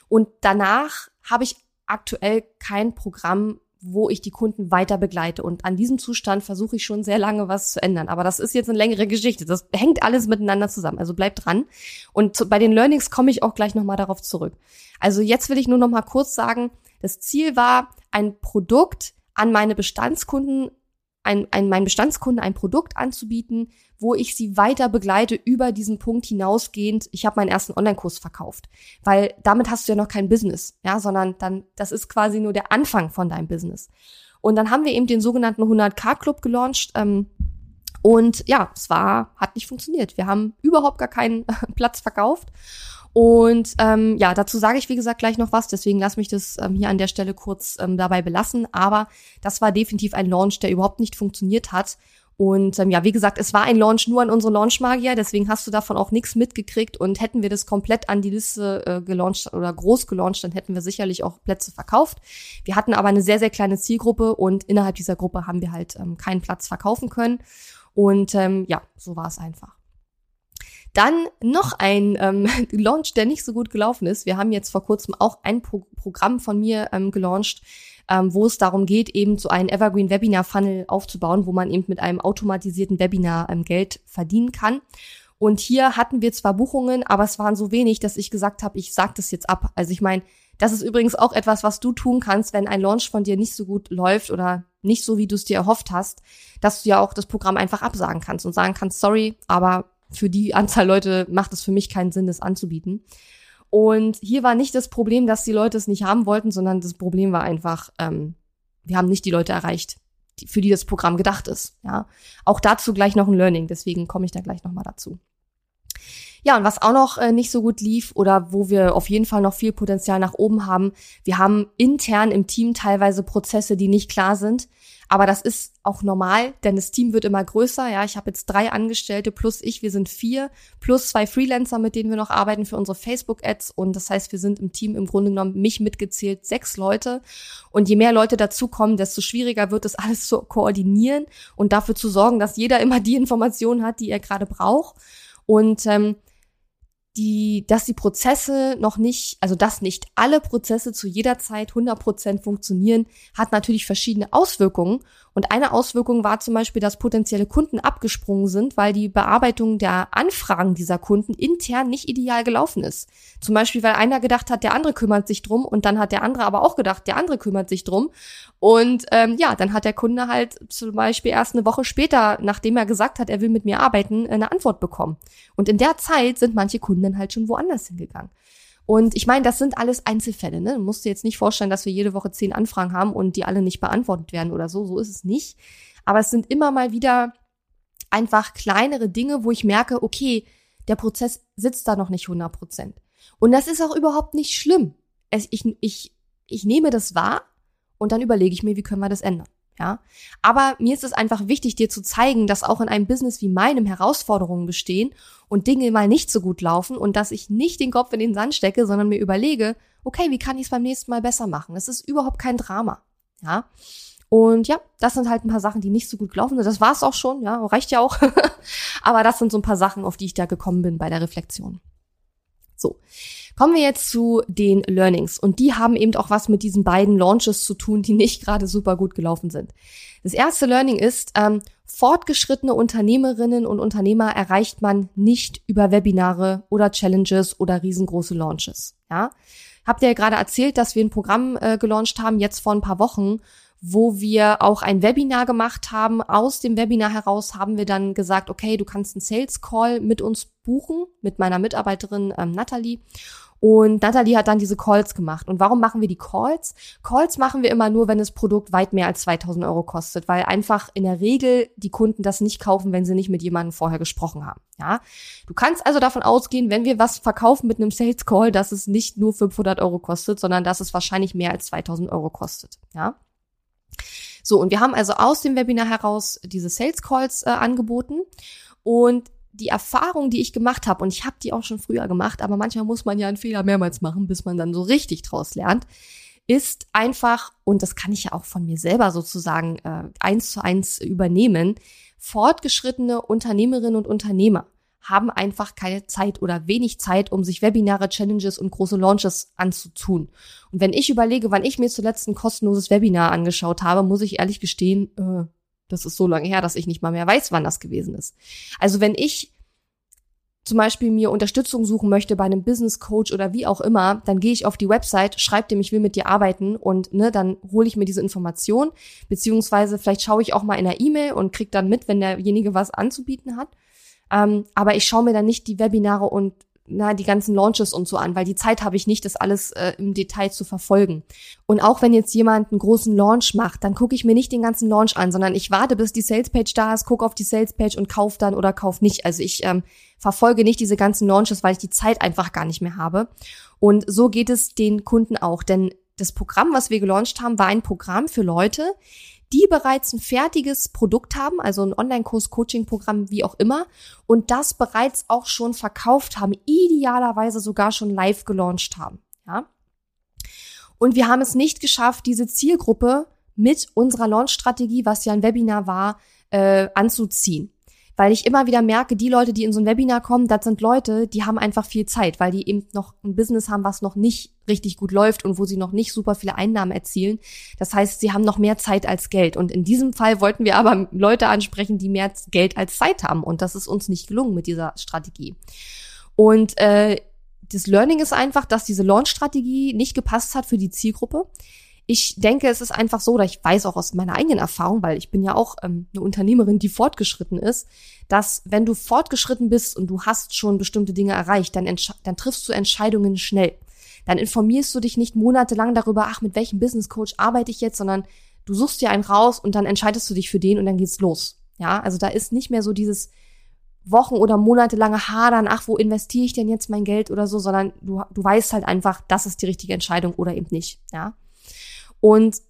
Speaker 1: Und danach habe ich aktuell kein Programm, wo ich die Kunden weiter begleite. Und an diesem Zustand versuche ich schon sehr lange was zu ändern. Aber das ist jetzt eine längere Geschichte. Das hängt alles miteinander zusammen. Also bleibt dran. Und zu, bei den Learnings komme ich auch gleich nochmal darauf zurück. Also jetzt will ich nur nochmal kurz sagen, das Ziel war, ein Produkt an meine Bestandskunden ein, ein, meinen Bestandskunden ein Produkt anzubieten, wo ich sie weiter begleite über diesen Punkt hinausgehend. Ich habe meinen ersten Online-Kurs verkauft, weil damit hast du ja noch kein Business, ja, sondern dann das ist quasi nur der Anfang von deinem Business. Und dann haben wir eben den sogenannten 100k Club gelauncht. Ähm, und ja, es war, hat nicht funktioniert. Wir haben überhaupt gar keinen [LAUGHS] Platz verkauft. Und ähm, ja, dazu sage ich, wie gesagt, gleich noch was. Deswegen lass mich das ähm, hier an der Stelle kurz ähm, dabei belassen. Aber das war definitiv ein Launch, der überhaupt nicht funktioniert hat. Und ähm, ja, wie gesagt, es war ein Launch nur an unsere Launchmagier, deswegen hast du davon auch nichts mitgekriegt. Und hätten wir das komplett an die Liste äh, gelauncht oder groß gelauncht, dann hätten wir sicherlich auch Plätze verkauft. Wir hatten aber eine sehr, sehr kleine Zielgruppe und innerhalb dieser Gruppe haben wir halt ähm, keinen Platz verkaufen können. Und ähm, ja, so war es einfach. Dann noch ein ähm, [LAUGHS] Launch, der nicht so gut gelaufen ist. Wir haben jetzt vor kurzem auch ein Pro Programm von mir ähm, gelauncht, ähm, wo es darum geht, eben so einen Evergreen Webinar Funnel aufzubauen, wo man eben mit einem automatisierten Webinar ähm, Geld verdienen kann. Und hier hatten wir zwar Buchungen, aber es waren so wenig, dass ich gesagt habe, ich sag das jetzt ab. Also ich meine, das ist übrigens auch etwas, was du tun kannst, wenn ein Launch von dir nicht so gut läuft oder nicht so, wie du es dir erhofft hast, dass du ja auch das Programm einfach absagen kannst und sagen kannst, sorry, aber für die Anzahl Leute macht es für mich keinen Sinn, das anzubieten. Und hier war nicht das Problem, dass die Leute es nicht haben wollten, sondern das Problem war einfach, ähm, wir haben nicht die Leute erreicht, die, für die das Programm gedacht ist. Ja, auch dazu gleich noch ein Learning. Deswegen komme ich da gleich noch mal dazu. Ja, und was auch noch äh, nicht so gut lief oder wo wir auf jeden Fall noch viel Potenzial nach oben haben, wir haben intern im Team teilweise Prozesse, die nicht klar sind. Aber das ist auch normal, denn das Team wird immer größer. Ja, ich habe jetzt drei Angestellte plus ich, wir sind vier, plus zwei Freelancer, mit denen wir noch arbeiten für unsere Facebook-Ads. Und das heißt, wir sind im Team im Grunde genommen, mich mitgezählt, sechs Leute. Und je mehr Leute dazukommen, desto schwieriger wird es [LAUGHS] alles zu koordinieren und dafür zu sorgen, dass jeder immer die Informationen hat, die er gerade braucht. Und ähm, die, dass die Prozesse noch nicht, also dass nicht alle Prozesse zu jeder Zeit 100% funktionieren, hat natürlich verschiedene Auswirkungen. Und eine Auswirkung war zum Beispiel, dass potenzielle Kunden abgesprungen sind, weil die Bearbeitung der Anfragen dieser Kunden intern nicht ideal gelaufen ist. Zum Beispiel, weil einer gedacht hat, der andere kümmert sich drum und dann hat der andere aber auch gedacht, der andere kümmert sich drum. Und ähm, ja, dann hat der Kunde halt zum Beispiel erst eine Woche später, nachdem er gesagt hat, er will mit mir arbeiten, eine Antwort bekommen. Und in der Zeit sind manche Kunden halt schon woanders hingegangen. Und ich meine, das sind alles Einzelfälle. Ne? Du musst dir jetzt nicht vorstellen, dass wir jede Woche zehn Anfragen haben und die alle nicht beantwortet werden oder so. So ist es nicht. Aber es sind immer mal wieder einfach kleinere Dinge, wo ich merke, okay, der Prozess sitzt da noch nicht 100 Prozent. Und das ist auch überhaupt nicht schlimm. Es, ich, ich, ich nehme das wahr und dann überlege ich mir, wie können wir das ändern. Ja, aber mir ist es einfach wichtig, dir zu zeigen, dass auch in einem Business wie meinem Herausforderungen bestehen und Dinge mal nicht so gut laufen und dass ich nicht den Kopf in den Sand stecke, sondern mir überlege, okay, wie kann ich es beim nächsten Mal besser machen? Das ist überhaupt kein Drama. Ja. Und ja, das sind halt ein paar Sachen, die nicht so gut gelaufen sind. Das war's auch schon, ja, reicht ja auch. [LAUGHS] aber das sind so ein paar Sachen, auf die ich da gekommen bin bei der Reflexion. So. Kommen wir jetzt zu den Learnings. Und die haben eben auch was mit diesen beiden Launches zu tun, die nicht [LAUGHS] gerade super gut gelaufen sind. Das erste Learning ist, ähm, fortgeschrittene Unternehmerinnen und Unternehmer erreicht man nicht über Webinare oder Challenges oder riesengroße Launches. Ja, habt ihr ja gerade erzählt, dass wir ein Programm äh, gelauncht haben jetzt vor ein paar Wochen, wo wir auch ein Webinar gemacht haben. Aus dem Webinar heraus haben wir dann gesagt, okay, du kannst einen Sales Call mit uns buchen, mit meiner Mitarbeiterin ähm, Natalie. Und Natalie hat dann diese Calls gemacht. Und warum machen wir die Calls? Calls machen wir immer nur, wenn das Produkt weit mehr als 2000 Euro kostet, weil einfach in der Regel die Kunden das nicht kaufen, wenn sie nicht mit jemandem vorher gesprochen haben. Ja, du kannst also davon ausgehen, wenn wir was verkaufen mit einem Sales Call, dass es nicht nur 500 Euro kostet, sondern dass es wahrscheinlich mehr als 2000 Euro kostet. Ja. So, und wir haben also aus dem Webinar heraus diese Sales Calls äh, angeboten. Und die Erfahrung, die ich gemacht habe, und ich habe die auch schon früher gemacht, aber manchmal muss man ja einen Fehler mehrmals machen, bis man dann so richtig draus lernt, ist einfach, und das kann ich ja auch von mir selber sozusagen äh, eins zu eins übernehmen, fortgeschrittene Unternehmerinnen und Unternehmer haben einfach keine Zeit oder wenig Zeit, um sich Webinare, Challenges und große Launches anzutun. Und wenn ich überlege, wann ich mir zuletzt ein kostenloses Webinar angeschaut habe, muss ich ehrlich gestehen, äh, das ist so lange her, dass ich nicht mal mehr weiß, wann das gewesen ist. Also wenn ich zum Beispiel mir Unterstützung suchen möchte bei einem Business Coach oder wie auch immer, dann gehe ich auf die Website, schreibe dem, ich will mit dir arbeiten und ne, dann hole ich mir diese Information, beziehungsweise vielleicht schaue ich auch mal in der E-Mail und krieg dann mit, wenn derjenige was anzubieten hat. Ähm, aber ich schaue mir dann nicht die Webinare und na, die ganzen Launches und so an, weil die Zeit habe ich nicht, das alles äh, im Detail zu verfolgen. Und auch wenn jetzt jemand einen großen Launch macht, dann gucke ich mir nicht den ganzen Launch an, sondern ich warte, bis die Salespage da ist, gucke auf die Salespage und kauf dann oder kauf nicht. Also ich ähm, verfolge nicht diese ganzen Launches, weil ich die Zeit einfach gar nicht mehr habe. Und so geht es den Kunden auch, denn das Programm, was wir gelauncht haben, war ein Programm für Leute, die bereits ein fertiges Produkt haben, also ein Online-Kurs, Coaching-Programm, wie auch immer, und das bereits auch schon verkauft haben, idealerweise sogar schon live gelauncht haben. Ja? Und wir haben es nicht geschafft, diese Zielgruppe mit unserer Launch-Strategie, was ja ein Webinar war, äh, anzuziehen weil ich immer wieder merke, die Leute, die in so ein Webinar kommen, das sind Leute, die haben einfach viel Zeit, weil die eben noch ein Business haben, was noch nicht richtig gut läuft und wo sie noch nicht super viele Einnahmen erzielen. Das heißt, sie haben noch mehr Zeit als Geld. Und in diesem Fall wollten wir aber Leute ansprechen, die mehr Geld als Zeit haben. Und das ist uns nicht gelungen mit dieser Strategie. Und äh, das Learning ist einfach, dass diese Launch-Strategie nicht gepasst hat für die Zielgruppe. Ich denke, es ist einfach so, oder ich weiß auch aus meiner eigenen Erfahrung, weil ich bin ja auch ähm, eine Unternehmerin, die fortgeschritten ist, dass wenn du fortgeschritten bist und du hast schon bestimmte Dinge erreicht, dann, dann triffst du Entscheidungen schnell. Dann informierst du dich nicht monatelang darüber, ach, mit welchem Business Coach arbeite ich jetzt, sondern du suchst dir einen raus und dann entscheidest du dich für den und dann geht's los. Ja, also da ist nicht mehr so dieses Wochen oder monatelange Hadern, ach, wo investiere ich denn jetzt mein Geld oder so, sondern du, du weißt halt einfach, das ist die richtige Entscheidung oder eben nicht, ja. Und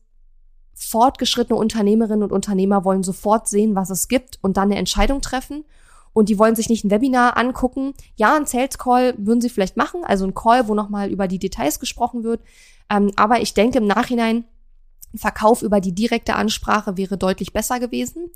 Speaker 1: fortgeschrittene Unternehmerinnen und Unternehmer wollen sofort sehen, was es gibt und dann eine Entscheidung treffen. Und die wollen sich nicht ein Webinar angucken. Ja, ein Sales Call würden sie vielleicht machen, also ein Call, wo nochmal über die Details gesprochen wird. Ähm, aber ich denke im Nachhinein, Verkauf über die direkte Ansprache wäre deutlich besser gewesen.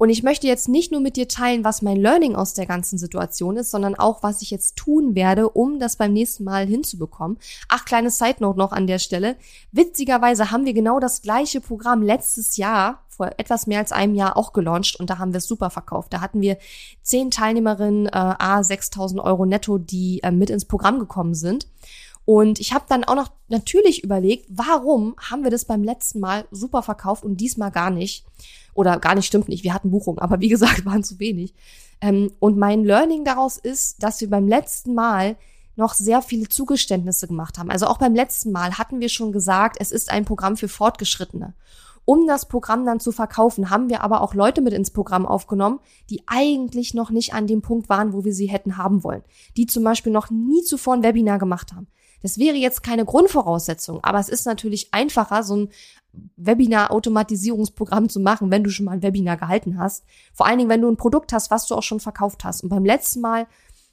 Speaker 1: Und ich möchte jetzt nicht nur mit dir teilen, was mein Learning aus der ganzen Situation ist, sondern auch, was ich jetzt tun werde, um das beim nächsten Mal hinzubekommen. Ach, kleines Side Note noch an der Stelle. Witzigerweise haben wir genau das gleiche Programm letztes Jahr, vor etwas mehr als einem Jahr auch gelauncht und da haben wir es super verkauft. Da hatten wir zehn Teilnehmerinnen, äh, A, 6000 Euro netto, die äh, mit ins Programm gekommen sind. Und ich habe dann auch noch natürlich überlegt, warum haben wir das beim letzten Mal super verkauft und diesmal gar nicht? Oder gar nicht stimmt nicht, wir hatten Buchungen, aber wie [LAUGHS] gesagt, waren zu wenig. Ähm, und mein Learning daraus ist, dass wir beim letzten Mal noch sehr viele Zugeständnisse gemacht haben. Also auch beim letzten Mal hatten wir schon gesagt, es ist ein Programm für Fortgeschrittene. Um das Programm dann zu verkaufen, haben wir aber auch Leute mit ins Programm aufgenommen, die eigentlich noch nicht an dem Punkt waren, wo wir sie hätten haben wollen. Die zum Beispiel noch nie zuvor ein Webinar gemacht haben. Das wäre jetzt keine Grundvoraussetzung, aber es ist natürlich einfacher, so ein Webinar-Automatisierungsprogramm zu machen, wenn du schon mal ein Webinar gehalten hast. Vor allen Dingen, wenn du ein Produkt hast, was du auch schon verkauft hast. Und beim letzten Mal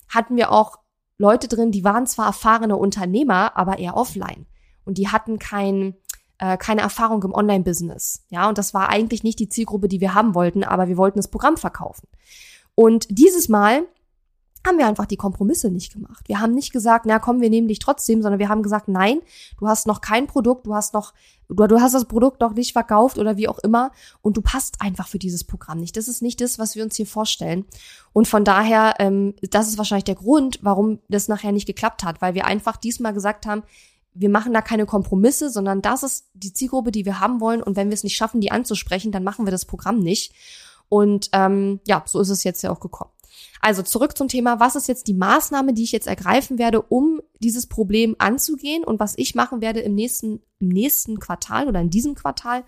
Speaker 1: hatten wir auch Leute drin, die waren zwar erfahrene Unternehmer, aber eher offline. Und die hatten kein, äh, keine Erfahrung im Online-Business. Ja, und das war eigentlich nicht die Zielgruppe, die wir haben wollten, aber wir wollten das Programm verkaufen. Und dieses Mal haben wir einfach die Kompromisse nicht gemacht. Wir haben nicht gesagt, na komm, wir nehmen dich trotzdem, sondern wir haben gesagt, nein, du hast noch kein Produkt, du hast noch, du, du hast das Produkt noch nicht verkauft oder wie auch immer und du passt einfach für dieses Programm nicht. Das ist nicht das, was wir uns hier vorstellen. Und von daher, ähm, das ist wahrscheinlich der Grund, warum das nachher nicht geklappt hat, weil wir einfach diesmal gesagt haben, wir machen da keine Kompromisse, sondern das ist die Zielgruppe, die wir haben wollen. Und wenn wir es nicht schaffen, die anzusprechen, dann machen wir das Programm nicht. Und ähm, ja, so ist es jetzt ja auch gekommen. Also zurück zum Thema, was ist jetzt die Maßnahme, die ich jetzt ergreifen werde, um dieses Problem anzugehen und was ich machen werde im nächsten, im nächsten Quartal oder in diesem Quartal,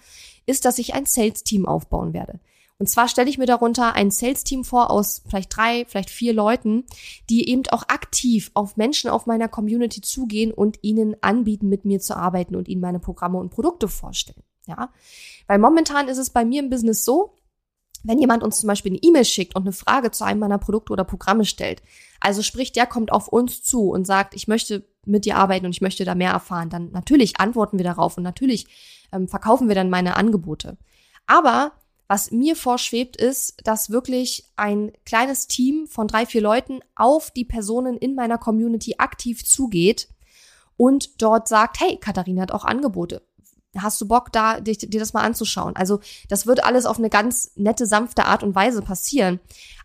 Speaker 1: ist, dass ich ein Sales-Team aufbauen werde. Und zwar stelle ich mir darunter ein Sales-Team vor aus vielleicht drei, vielleicht vier Leuten, die eben auch aktiv auf Menschen auf meiner Community zugehen und ihnen anbieten, mit mir zu arbeiten und ihnen meine Programme und Produkte vorstellen. Ja, weil momentan ist es bei mir im Business so, wenn jemand uns zum Beispiel eine E-Mail schickt und eine Frage zu einem meiner Produkte oder Programme stellt, also sprich, der kommt auf uns zu und sagt, ich möchte mit dir arbeiten und ich möchte da mehr erfahren, dann natürlich antworten wir darauf und natürlich ähm, verkaufen wir dann meine Angebote. Aber was mir vorschwebt, ist, dass wirklich ein kleines Team von drei, vier Leuten auf die Personen in meiner Community aktiv zugeht und dort sagt, hey, Katharina hat auch Angebote hast du Bock, da dir, dir das mal anzuschauen? Also das wird alles auf eine ganz nette, sanfte Art und Weise passieren.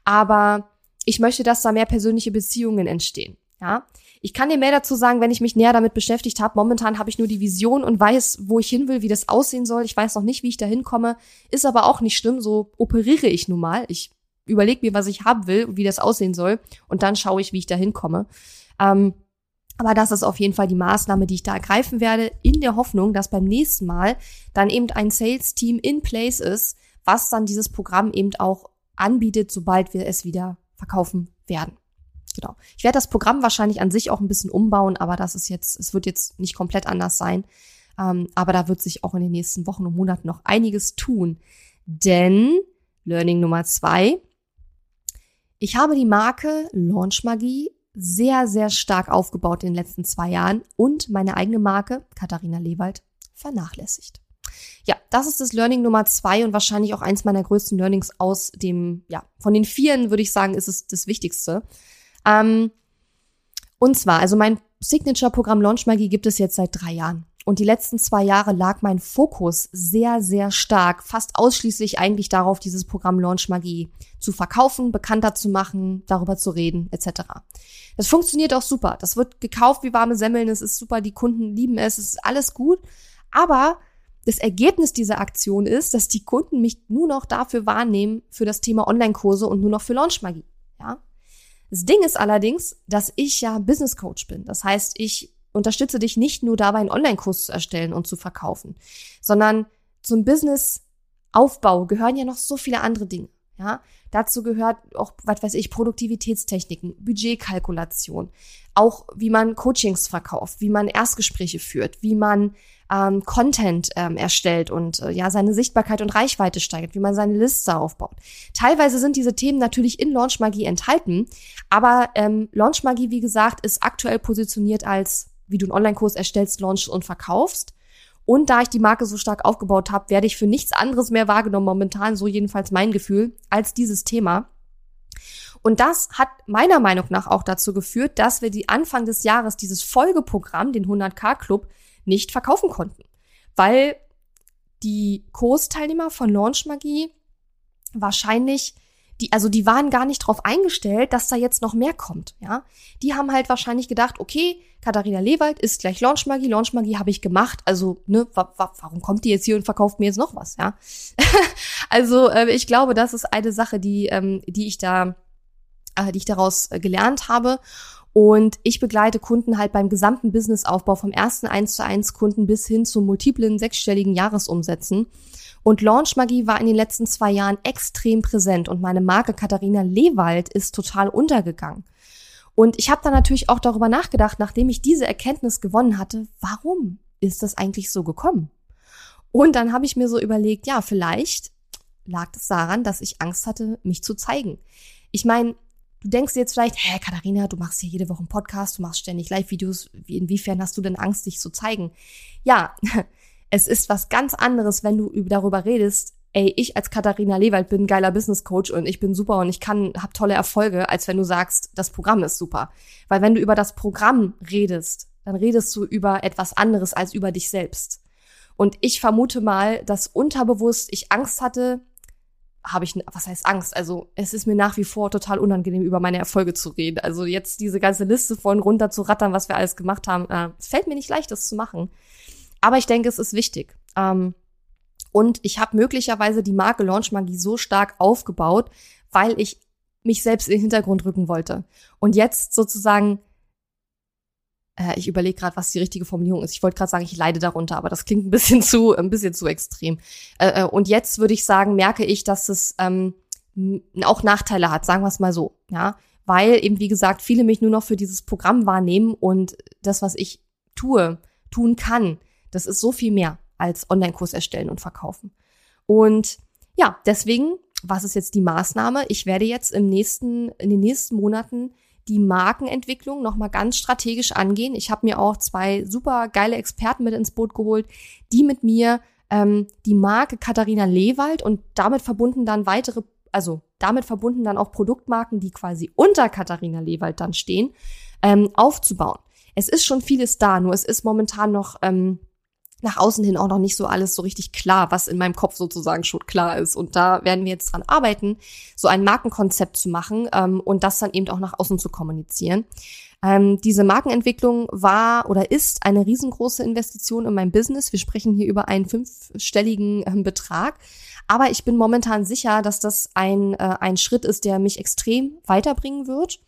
Speaker 1: Aber ich möchte, dass da mehr persönliche Beziehungen entstehen. Ja, ich kann dir mehr dazu sagen, wenn ich mich näher damit beschäftigt habe. Momentan habe ich nur die Vision und weiß, wo ich hin will, wie das aussehen soll. Ich weiß noch nicht, wie ich da hinkomme. Ist aber auch nicht schlimm. So operiere ich nun mal. Ich überlege mir, was ich haben will und wie das aussehen soll. Und dann schaue ich, wie ich da hinkomme. Ähm, aber das ist auf jeden Fall die Maßnahme, die ich da ergreifen werde, in der Hoffnung, dass beim nächsten Mal dann eben ein Sales-Team in place ist, was dann dieses Programm eben auch anbietet, sobald wir es wieder verkaufen werden. Genau. Ich werde das Programm wahrscheinlich an sich auch ein bisschen umbauen, aber das ist jetzt, es wird jetzt nicht komplett anders sein. Ähm, aber da wird sich auch in den nächsten Wochen und Monaten noch einiges tun. Denn Learning Nummer zwei. Ich habe die Marke Launch Magie sehr, sehr stark aufgebaut in den letzten zwei Jahren und meine eigene Marke, Katharina Lewald, vernachlässigt. Ja, das ist das Learning Nummer zwei und wahrscheinlich auch eins meiner größten Learnings aus dem, ja, von den vieren würde ich sagen, ist es das Wichtigste. Ähm, und zwar, also mein Signature-Programm Launch Magie gibt es jetzt seit drei Jahren. Und die letzten zwei Jahre lag mein Fokus sehr, sehr stark, fast ausschließlich eigentlich darauf, dieses Programm Launch Magie zu verkaufen, bekannter zu machen, darüber zu reden, etc. Das funktioniert auch super. Das wird gekauft wie warme Semmeln, es ist super, die Kunden lieben es, es ist alles gut. Aber das Ergebnis dieser Aktion ist, dass die Kunden mich nur noch dafür wahrnehmen, für das Thema Online-Kurse und nur noch für Launch Magie. Ja? Das Ding ist allerdings, dass ich ja Business Coach bin. Das heißt, ich unterstütze dich nicht nur dabei, einen Online-Kurs zu erstellen und zu verkaufen, sondern zum Business-Aufbau gehören ja noch so viele andere Dinge. Ja, dazu gehört auch, was weiß ich, Produktivitätstechniken, Budgetkalkulation, auch wie man Coachings verkauft, wie man Erstgespräche führt, wie man ähm, Content ähm, erstellt und äh, ja seine Sichtbarkeit und Reichweite steigert, wie man seine Liste aufbaut. Teilweise sind diese Themen natürlich in Launch Magie enthalten, aber ähm, Launch Magie, wie gesagt, ist aktuell positioniert als wie du einen Online-Kurs erstellst, launchst und verkaufst. Und da ich die Marke so stark aufgebaut habe, werde ich für nichts anderes mehr wahrgenommen, momentan so jedenfalls mein Gefühl, als dieses Thema. Und das hat meiner Meinung nach auch dazu geführt, dass wir die Anfang des Jahres dieses Folgeprogramm, den 100k Club, nicht verkaufen konnten. Weil die Kursteilnehmer von Launch Magie wahrscheinlich die, also die waren gar nicht drauf eingestellt, dass da jetzt noch mehr kommt, ja. Die haben halt wahrscheinlich gedacht, okay, Katharina Lewald ist gleich Launchmagie, Launchmagie habe ich gemacht, also, ne, wa wa warum kommt die jetzt hier und verkauft mir jetzt noch was, ja? [LAUGHS] also, äh, ich glaube, das ist eine Sache, die, ähm, die ich da, äh, die ich daraus äh, gelernt habe. Und ich begleite Kunden halt beim gesamten Businessaufbau vom ersten 1 zu 1 Kunden bis hin zu multiplen sechsstelligen Jahresumsätzen. Und Launch Magie war in den letzten zwei Jahren extrem präsent und meine Marke Katharina Lewald ist total untergegangen. Und ich habe dann natürlich auch darüber nachgedacht, nachdem ich diese Erkenntnis gewonnen hatte, warum ist das eigentlich so gekommen? Und dann habe ich mir so überlegt, ja, vielleicht lag es daran, dass ich Angst hatte, mich zu zeigen. Ich meine, du denkst jetzt vielleicht, hä, Katharina, du machst hier jede Woche einen Podcast, du machst ständig Live-Videos, inwiefern hast du denn Angst, dich zu zeigen? Ja, [LAUGHS] es ist was ganz anderes, wenn du darüber redest, ey, ich als Katharina Lewald bin geiler Business Coach und ich bin super und ich kann, hab tolle Erfolge, als wenn du sagst, das Programm ist super. Weil wenn du über das Programm redest, dann redest du über etwas anderes als über dich selbst. Und ich vermute mal, dass unterbewusst ich Angst hatte, habe ich, was heißt Angst? Also es ist mir nach wie vor total unangenehm, über meine Erfolge zu reden. Also jetzt diese ganze Liste von runter zu rattern, was wir alles gemacht haben, äh, es fällt mir nicht leicht, das zu machen. Aber ich denke, es ist wichtig. Ähm, und ich habe möglicherweise die Marke Launch Magie so stark aufgebaut, weil ich mich selbst in den Hintergrund rücken wollte. Und jetzt sozusagen, äh, ich überlege gerade, was die richtige Formulierung ist. Ich wollte gerade sagen, ich leide darunter, aber das klingt ein bisschen [LAUGHS] zu, ein bisschen zu extrem. Äh, äh und jetzt würde ich sagen, merke ich, dass es ähm, auch Nachteile hat, sagen wir es mal so, ja, weil eben wie gesagt viele mich nur noch für dieses Programm wahrnehmen und das, was ich tue, tun kann, das ist so viel mehr als Online-Kurs erstellen und verkaufen. Und ja, deswegen, was ist jetzt die Maßnahme? Ich werde jetzt im nächsten, in den nächsten Monaten die Markenentwicklung nochmal ganz strategisch angehen. Ich habe mir auch zwei super geile Experten mit ins Boot geholt, die mit mir ähm, die Marke Katharina Lewald und damit verbunden dann weitere, also damit verbunden dann auch Produktmarken, die quasi unter Katharina Lewald dann stehen, ähm, aufzubauen. Es ist schon vieles da, nur es ist momentan noch ähm, nach außen hin auch noch nicht so alles so richtig klar, was in meinem Kopf sozusagen schon klar ist. Und da werden wir jetzt dran arbeiten, so ein Markenkonzept zu machen ähm, und das dann eben auch nach außen zu kommunizieren. Ähm, diese Markenentwicklung war oder ist eine riesengroße Investition in mein Business. Wir sprechen hier über einen fünfstelligen ähm, Betrag. Aber ich bin momentan sicher, dass das ein, äh, ein Schritt ist, der mich extrem weiterbringen wird.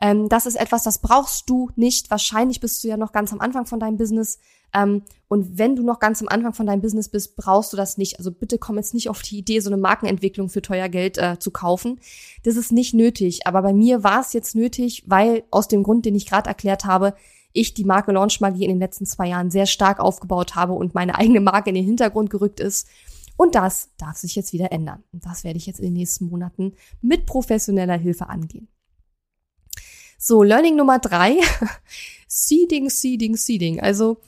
Speaker 1: Ähm, das ist etwas, das brauchst du nicht. Wahrscheinlich bist du ja noch ganz am Anfang von deinem Business. Ähm, und wenn du noch ganz am Anfang von deinem Business bist, brauchst du das nicht. Also bitte komm jetzt nicht auf die Idee, so eine Markenentwicklung für teuer Geld äh, zu kaufen. Das ist nicht nötig. Aber bei mir war es jetzt nötig, weil aus dem Grund, den ich gerade erklärt habe, ich die Marke Launch Magie in den letzten zwei Jahren sehr stark aufgebaut habe und meine eigene Marke in den Hintergrund gerückt ist. Und das darf sich jetzt wieder ändern. Und das werde ich jetzt in den nächsten Monaten mit professioneller Hilfe angehen. So, Learning Nummer drei. [LAUGHS] seeding, Seeding, Seeding. Also,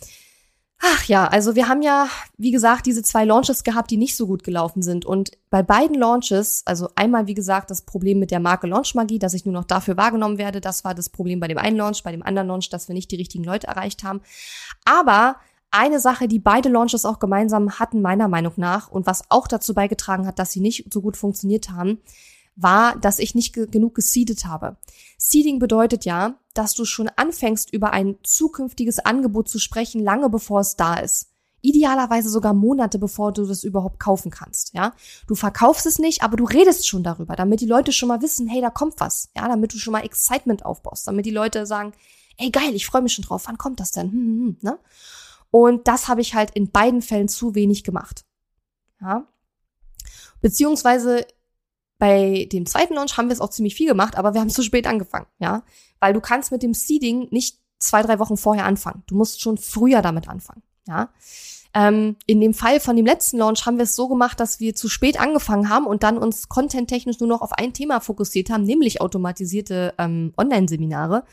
Speaker 1: ach ja, also wir haben ja, wie gesagt, diese zwei Launches gehabt, die nicht so gut gelaufen sind. Und bei beiden Launches, also einmal, wie gesagt, das Problem mit der Marke Launch Magie, dass ich nur noch dafür wahrgenommen werde. Das war das Problem bei dem einen Launch, bei dem anderen Launch, dass wir nicht die richtigen Leute erreicht haben. Aber eine Sache, die beide Launches auch gemeinsam hatten, meiner Meinung nach, und was auch dazu beigetragen hat, dass sie nicht so gut funktioniert haben, war, dass ich nicht ge genug geseedet habe. Seeding bedeutet ja, dass du schon anfängst, über ein zukünftiges Angebot zu sprechen, lange bevor es da ist. Idealerweise sogar Monate, bevor du das überhaupt kaufen kannst, ja. Du verkaufst es nicht, aber du redest schon darüber, damit die Leute schon mal wissen, hey, da kommt was, ja, damit du schon mal Excitement aufbaust, damit die Leute sagen, ey, geil, ich freue mich schon drauf, wann kommt das denn, hm, hm, hm ne? Und das habe ich halt in beiden Fällen zu wenig gemacht, ja. Beziehungsweise bei dem zweiten Launch haben wir es auch ziemlich viel gemacht, aber wir haben zu spät angefangen, ja. Weil du kannst mit dem Seeding nicht zwei, drei Wochen vorher anfangen. Du musst schon früher damit anfangen, ja. Ähm, in dem Fall von dem letzten Launch haben wir es so gemacht, dass wir zu spät angefangen haben und dann uns content-technisch nur noch auf ein Thema fokussiert haben, nämlich automatisierte ähm, Online-Seminare.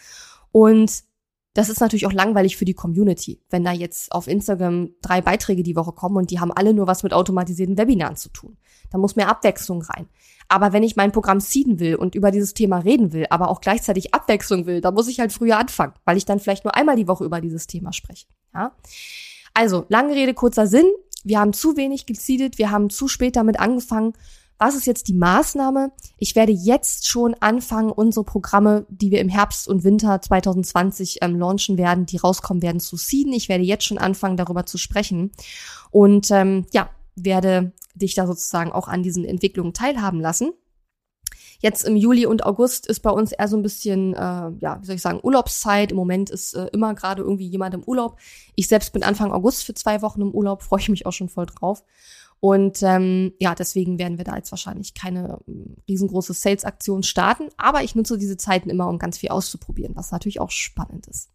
Speaker 1: Und das ist natürlich auch langweilig für die Community, wenn da jetzt auf Instagram drei Beiträge die Woche kommen und die haben alle nur was mit automatisierten Webinaren zu tun. Da muss mehr Abwechslung rein. Aber wenn ich mein Programm seeden will und über dieses Thema reden will, aber auch gleichzeitig Abwechslung will, dann muss ich halt früher anfangen, weil ich dann vielleicht nur einmal die Woche über dieses Thema spreche. Ja? Also, lange Rede, kurzer Sinn. Wir haben zu wenig gezielt, wir haben zu spät damit angefangen. Was ist jetzt die Maßnahme? Ich werde jetzt schon anfangen, unsere Programme, die wir im Herbst und Winter 2020 ähm, launchen werden, die rauskommen werden, zu seeden. Ich werde jetzt schon anfangen, darüber zu sprechen. Und ähm, ja, werde dich da sozusagen auch an diesen Entwicklungen teilhaben lassen. Jetzt im Juli und August ist bei uns eher so ein bisschen, äh, ja, wie soll ich sagen, Urlaubszeit. Im Moment ist äh, immer gerade irgendwie jemand im Urlaub. Ich selbst bin Anfang August für zwei Wochen im Urlaub, freue ich mich auch schon voll drauf. Und ähm, ja, deswegen werden wir da jetzt wahrscheinlich keine ähm, riesengroße Sales-Aktion starten. Aber ich nutze diese Zeiten immer, um ganz viel auszuprobieren, was natürlich auch spannend ist.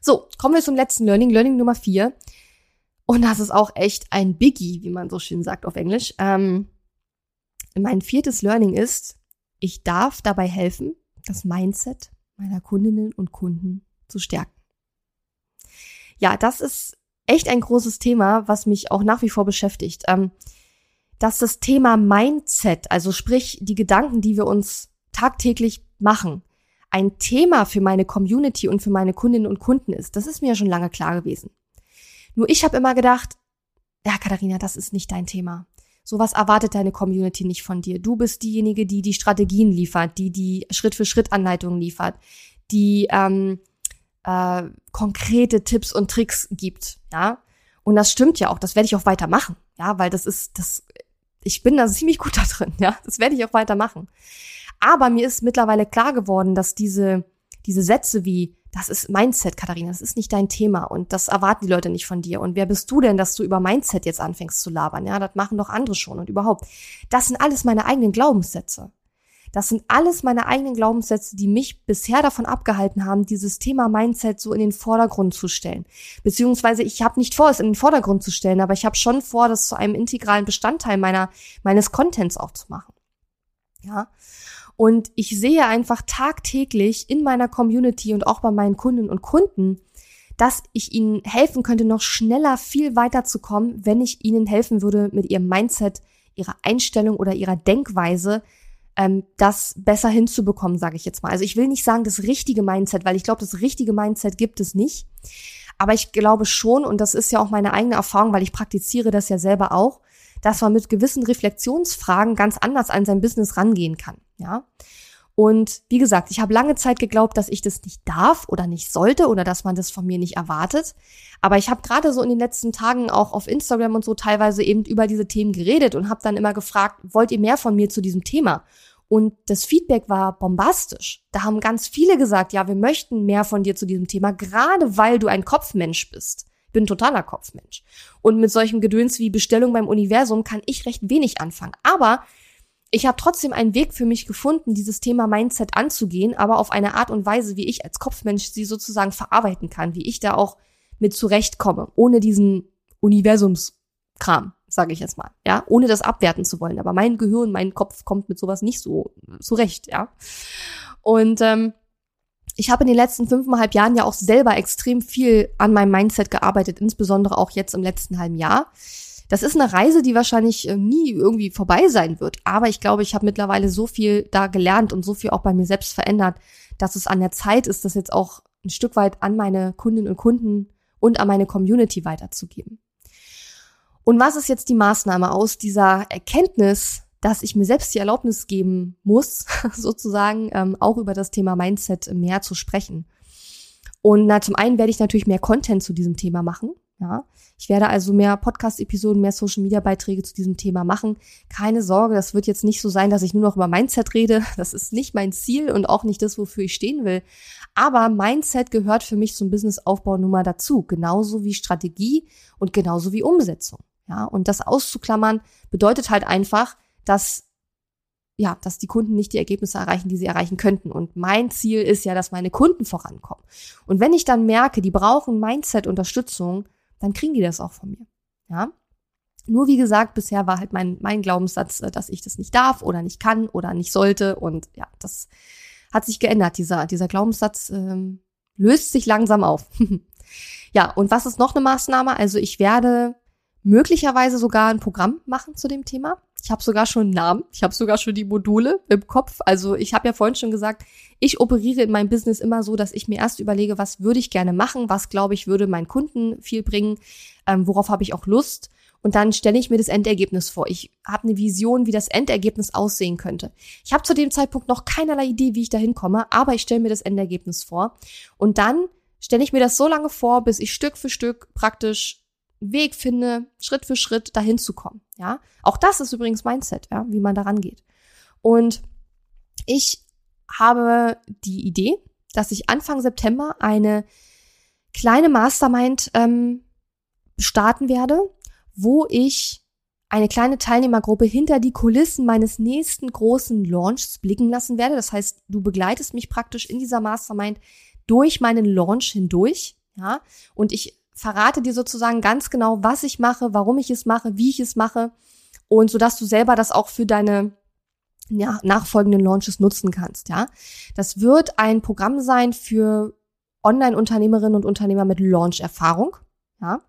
Speaker 1: So, kommen wir zum letzten Learning, Learning Nummer vier. Und das ist auch echt ein Biggie, wie man so schön sagt auf Englisch. Ähm, mein viertes Learning ist, ich darf dabei helfen, das Mindset meiner Kundinnen und Kunden zu stärken. Ja, das ist echt ein großes Thema, was mich auch nach wie vor beschäftigt. Ähm, dass das Thema Mindset, also sprich die Gedanken, die wir uns tagtäglich machen, ein Thema für meine Community und für meine Kundinnen und Kunden ist, das ist mir ja schon lange klar gewesen. Nur ich habe immer gedacht, ja, Katharina, das ist nicht dein Thema. Sowas erwartet deine Community nicht von dir. Du bist diejenige, die die Strategien liefert, die die Schritt-für-Schritt-Anleitungen liefert, die ähm, äh, konkrete Tipps und Tricks gibt. Ja, und das stimmt ja auch. Das werde ich auch weitermachen. Ja, weil das ist das. Ich bin da ziemlich gut da drin. Ja, das werde ich auch weitermachen. Aber mir ist mittlerweile klar geworden, dass diese diese Sätze wie das ist Mindset, Katharina, das ist nicht dein Thema und das erwarten die Leute nicht von dir. Und wer bist du denn, dass du über Mindset jetzt anfängst zu labern? Ja, das machen doch andere schon und überhaupt. Das sind alles meine eigenen Glaubenssätze. Das sind alles meine eigenen Glaubenssätze, die mich bisher davon abgehalten haben, dieses Thema Mindset so in den Vordergrund zu stellen. Beziehungsweise ich habe nicht vor, es in den Vordergrund zu stellen, aber ich habe schon vor, das zu einem integralen Bestandteil meiner meines Contents auch zu machen. Ja. Und ich sehe einfach tagtäglich in meiner Community und auch bei meinen Kunden und Kunden, dass ich ihnen helfen könnte, noch schneller viel weiterzukommen, wenn ich ihnen helfen würde, mit ihrem Mindset, ihrer Einstellung oder ihrer Denkweise ähm, das besser hinzubekommen, sage ich jetzt mal. Also ich will nicht sagen das richtige Mindset, weil ich glaube, das richtige Mindset gibt es nicht. Aber ich glaube schon, und das ist ja auch meine eigene Erfahrung, weil ich praktiziere das ja selber auch, dass man mit gewissen Reflexionsfragen ganz anders an sein Business rangehen kann. Ja. Und wie gesagt, ich habe lange Zeit geglaubt, dass ich das nicht darf oder nicht sollte oder dass man das von mir nicht erwartet. Aber ich habe gerade so in den letzten Tagen auch auf Instagram und so teilweise eben über diese Themen geredet und habe dann immer gefragt, wollt ihr mehr von mir zu diesem Thema? Und das Feedback war bombastisch. Da haben ganz viele gesagt, ja, wir möchten mehr von dir zu diesem Thema, gerade weil du ein Kopfmensch bist. Bin totaler Kopfmensch. Und mit solchem Gedöns wie Bestellung beim Universum kann ich recht wenig anfangen. Aber ich habe trotzdem einen Weg für mich gefunden, dieses Thema Mindset anzugehen, aber auf eine Art und Weise, wie ich als Kopfmensch sie sozusagen verarbeiten kann, wie ich da auch mit zurechtkomme, ohne diesen Universumskram, sage ich jetzt mal, ja, ohne das abwerten zu wollen. Aber mein Gehirn, mein Kopf kommt mit sowas nicht so zurecht, ja. Und ähm, ich habe in den letzten fünfeinhalb Jahren ja auch selber extrem viel an meinem Mindset gearbeitet, insbesondere auch jetzt im letzten halben Jahr. Das ist eine Reise, die wahrscheinlich äh, nie irgendwie vorbei sein wird. Aber ich glaube, ich habe mittlerweile so viel da gelernt und so viel auch bei mir selbst verändert, dass es an der Zeit ist, das jetzt auch ein Stück weit an meine Kundinnen und Kunden und an meine Community weiterzugeben. Und was ist jetzt die Maßnahme aus dieser Erkenntnis, dass ich mir selbst die Erlaubnis geben muss, [LAUGHS] sozusagen ähm, auch über das Thema Mindset mehr zu sprechen? Und na, zum einen werde ich natürlich mehr Content zu diesem Thema machen. Ja, ich werde also mehr Podcast-Episoden, mehr Social-Media-Beiträge zu diesem Thema machen. Keine Sorge, das wird jetzt nicht so sein, dass ich nur noch über Mindset rede. [LAUGHS] Das ist nicht mein Ziel und auch nicht das, wofür ich stehen will. Aber Mindset gehört für mich zum Businessaufbau nun mal dazu. Genauso wie Strategie und genauso wie Umsetzung. Ja, und das auszuklammern bedeutet halt einfach, dass ja, dass die Kunden nicht die Ergebnisse erreichen, die sie erreichen könnten. Und mein Ziel ist ja, dass meine Kunden vorankommen. Und wenn ich dann merke, die brauchen Mindset-Unterstützung, dann kriegen die das auch von mir. Ja. Nur wie gesagt, bisher war halt mein, mein Glaubenssatz, äh, dass ich das nicht darf oder nicht kann oder nicht sollte. Und ja, das hat sich geändert. Dieser, dieser Glaubenssatz ähm, löst sich langsam auf. [LAUGHS] ja, und was ist noch eine Maßnahme? Also ich werde möglicherweise sogar ein Programm machen zu dem Thema. Ich habe sogar schon einen Namen, ich habe sogar schon die Module im Kopf. Also ich habe ja vorhin schon gesagt, ich operiere in meinem Business immer so, dass ich mir erst überlege, was würde ich gerne machen, was glaube ich würde meinen Kunden viel bringen, ähm, worauf habe ich auch Lust. Und dann stelle ich mir das Endergebnis vor. Ich habe eine Vision, wie das Endergebnis aussehen könnte. Ich habe zu dem Zeitpunkt noch keinerlei Idee, wie ich da hinkomme, aber ich stelle mir das Endergebnis vor. Und dann stelle ich mir das so lange vor, bis ich Stück für Stück praktisch Weg finde, Schritt für Schritt dahin zu kommen. Ja, auch das ist übrigens Mindset, ja, wie man daran geht. Und ich habe die Idee, dass ich Anfang September eine kleine Mastermind ähm, starten werde, wo ich eine kleine Teilnehmergruppe hinter die Kulissen meines nächsten großen Launchs blicken lassen werde. Das heißt, du begleitest mich praktisch in dieser Mastermind durch meinen Launch hindurch, ja, und ich verrate dir sozusagen ganz genau, was ich mache, warum ich es mache, wie ich es mache und so dass du selber das auch für deine ja, nachfolgenden Launches nutzen kannst, ja. Das wird ein Programm sein für Online-Unternehmerinnen und Unternehmer mit Launch-Erfahrung, ja.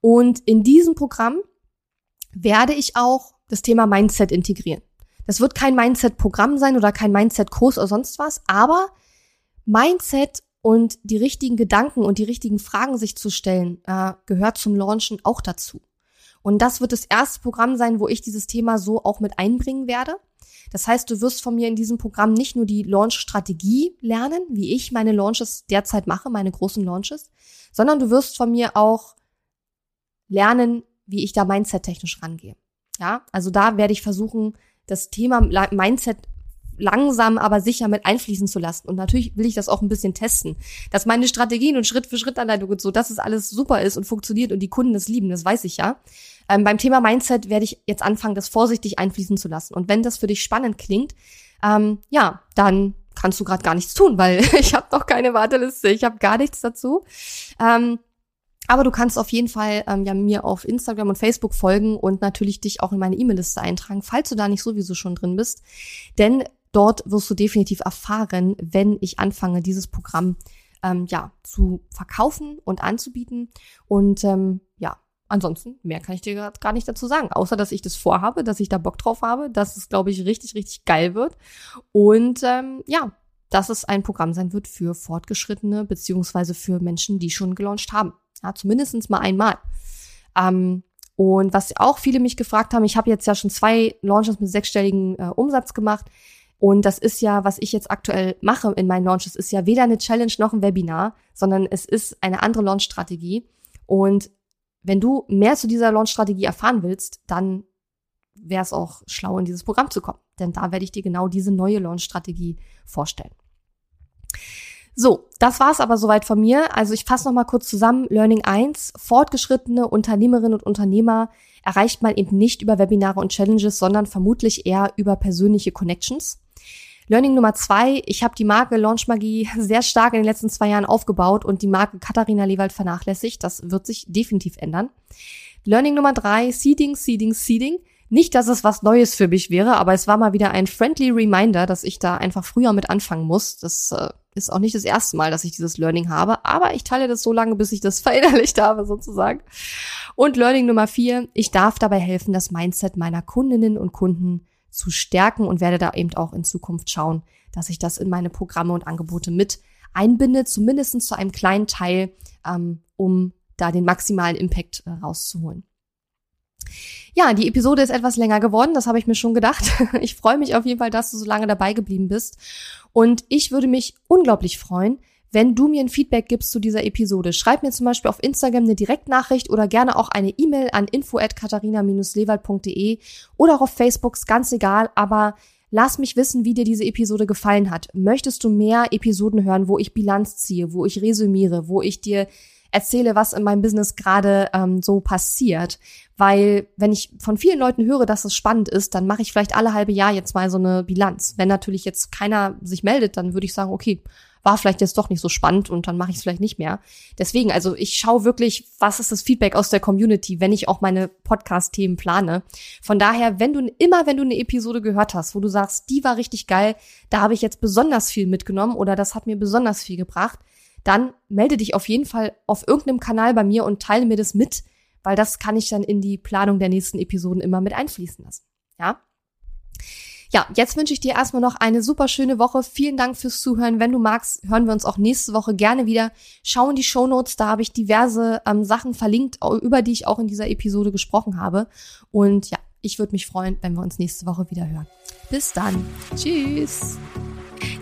Speaker 1: Und in diesem Programm werde ich auch das Thema Mindset integrieren. Das wird kein Mindset-Programm sein oder kein Mindset-Kurs oder sonst was, aber Mindset und die richtigen Gedanken und die richtigen Fragen sich zu stellen, äh, gehört zum Launchen auch dazu. Und das wird das erste Programm sein, wo ich dieses Thema so auch mit einbringen werde. Das heißt, du wirst von mir in diesem Programm nicht nur die Launch-Strategie lernen, wie ich meine Launches derzeit mache, meine großen Launches, sondern du wirst von mir auch lernen, wie ich da mindset-technisch rangehe. Ja, also da werde ich versuchen, das Thema Mindset langsam, aber sicher mit einfließen zu lassen. Und natürlich will ich das auch ein bisschen testen, dass meine Strategien und Schritt für Schritt Anleitung und so, dass es alles super ist und funktioniert und die Kunden es lieben, das weiß ich ja. Ähm, beim Thema Mindset werde ich jetzt anfangen, das vorsichtig einfließen zu lassen. Und wenn das für dich spannend klingt, ähm, ja, dann kannst du gerade gar nichts tun, weil [LAUGHS] ich habe noch keine Warteliste, ich habe gar nichts dazu. Ähm, aber du kannst auf jeden Fall ähm, ja mir auf Instagram und Facebook folgen und natürlich dich auch in meine E-Mail-Liste eintragen, falls du da nicht sowieso schon drin bist. Denn dort wirst du definitiv erfahren, wenn ich anfange, dieses Programm ähm, ja zu verkaufen und anzubieten. Und ähm, ja, ansonsten mehr kann ich dir gar nicht dazu sagen, außer dass ich das vorhabe, dass ich da Bock drauf habe, dass es, glaube ich, richtig, richtig geil wird. Und ähm, ja, dass es ein Programm sein wird für Fortgeschrittene beziehungsweise für Menschen, die schon gelauncht haben. Ja, zumindest mal einmal. Ähm, und was auch viele mich gefragt haben, ich habe jetzt ja schon zwei Launches mit sechsstelligen äh, Umsatz gemacht. Und das ist ja, was ich jetzt aktuell mache in meinen Launches, ist ja weder eine Challenge noch ein Webinar, sondern es ist eine andere Launch-Strategie. Und wenn du mehr zu dieser Launch-Strategie erfahren willst, dann wäre es auch schlau, in dieses Programm zu kommen. Denn da werde ich dir genau diese neue Launch-Strategie vorstellen. So, das war's aber soweit von mir. Also ich fasse nochmal kurz zusammen. Learning 1, fortgeschrittene Unternehmerinnen und Unternehmer erreicht man eben nicht über Webinare und Challenges, sondern vermutlich eher über persönliche Connections. Learning Nummer zwei, ich habe die Marke Launch Magie sehr stark in den letzten zwei Jahren aufgebaut und die Marke Katharina Lewald vernachlässigt. Das wird sich definitiv ändern. Learning Nummer drei, Seeding, Seeding, Seeding. Nicht, dass es was Neues für mich wäre, aber es war mal wieder ein friendly Reminder, dass ich da einfach früher mit anfangen muss. Das äh, ist auch nicht das erste Mal, dass ich dieses Learning habe, aber ich teile das so lange, bis ich das [LAUGHS] verinnerlicht habe, sozusagen. Und Learning Nummer vier, ich darf dabei helfen, das Mindset meiner Kundinnen und Kunden zu stärken und werde da eben auch in Zukunft schauen, dass ich das in meine Programme und Angebote mit einbinde, zumindest zu einem kleinen Teil, ähm, um da den maximalen Impact äh, rauszuholen. Ja, die Episode ist etwas länger geworden, das habe ich mir schon gedacht. [LAUGHS] Ich freue mich auf jeden Fall, dass du so lange dabei geblieben bist. Und ich würde mich unglaublich freuen, wenn du mir ein Feedback gibst zu dieser Episode. Schreib mir zum Beispiel auf Instagram eine Direktnachricht oder gerne auch eine E-Mail an info@katharina-lewald.de oder auch auf Facebook, ganz egal, aber Lass mich wissen, wie dir diese Episode gefallen hat. Möchtest du mehr Episoden hören, wo ich Bilanz ziehe, wo ich resümiere, wo ich dir erzähle, was in meinem Business gerade ähm, so passiert. Weil wenn ich von vielen Leuten höre, dass es spannend ist, dann mache ich vielleicht alle halbe Jahr jetzt mal so eine Bilanz. Wenn natürlich jetzt keiner sich meldet, dann würde ich sagen, okay, war vielleicht jetzt doch nicht so spannend und dann mache ich es vielleicht nicht mehr. Deswegen, also ich schaue wirklich, was ist das Feedback aus der Community, wenn ich auch meine Podcast-Themen plane. Von daher, wenn du immer, wenn du eine Episode gehört hast, wo du sagst, die war richtig geil, da habe ich jetzt besonders viel mitgenommen oder das hat mir besonders viel gebracht, dann melde dich auf jeden Fall auf irgendeinem Kanal bei mir und teile mir das mit, weil das kann ich dann in die Planung der nächsten Episoden immer mit einfließen lassen. Ja? Ja, jetzt wünsche ich dir erstmal noch eine super schöne Woche. Vielen Dank fürs Zuhören. Wenn du magst, hören wir uns auch nächste Woche gerne wieder. Schau in die Show Notes, da habe ich diverse ähm, Sachen verlinkt, über die ich auch in dieser Episode gesprochen habe. Und ja, ich würde mich freuen, wenn wir uns nächste Woche wieder hören. Bis dann. Tschüss.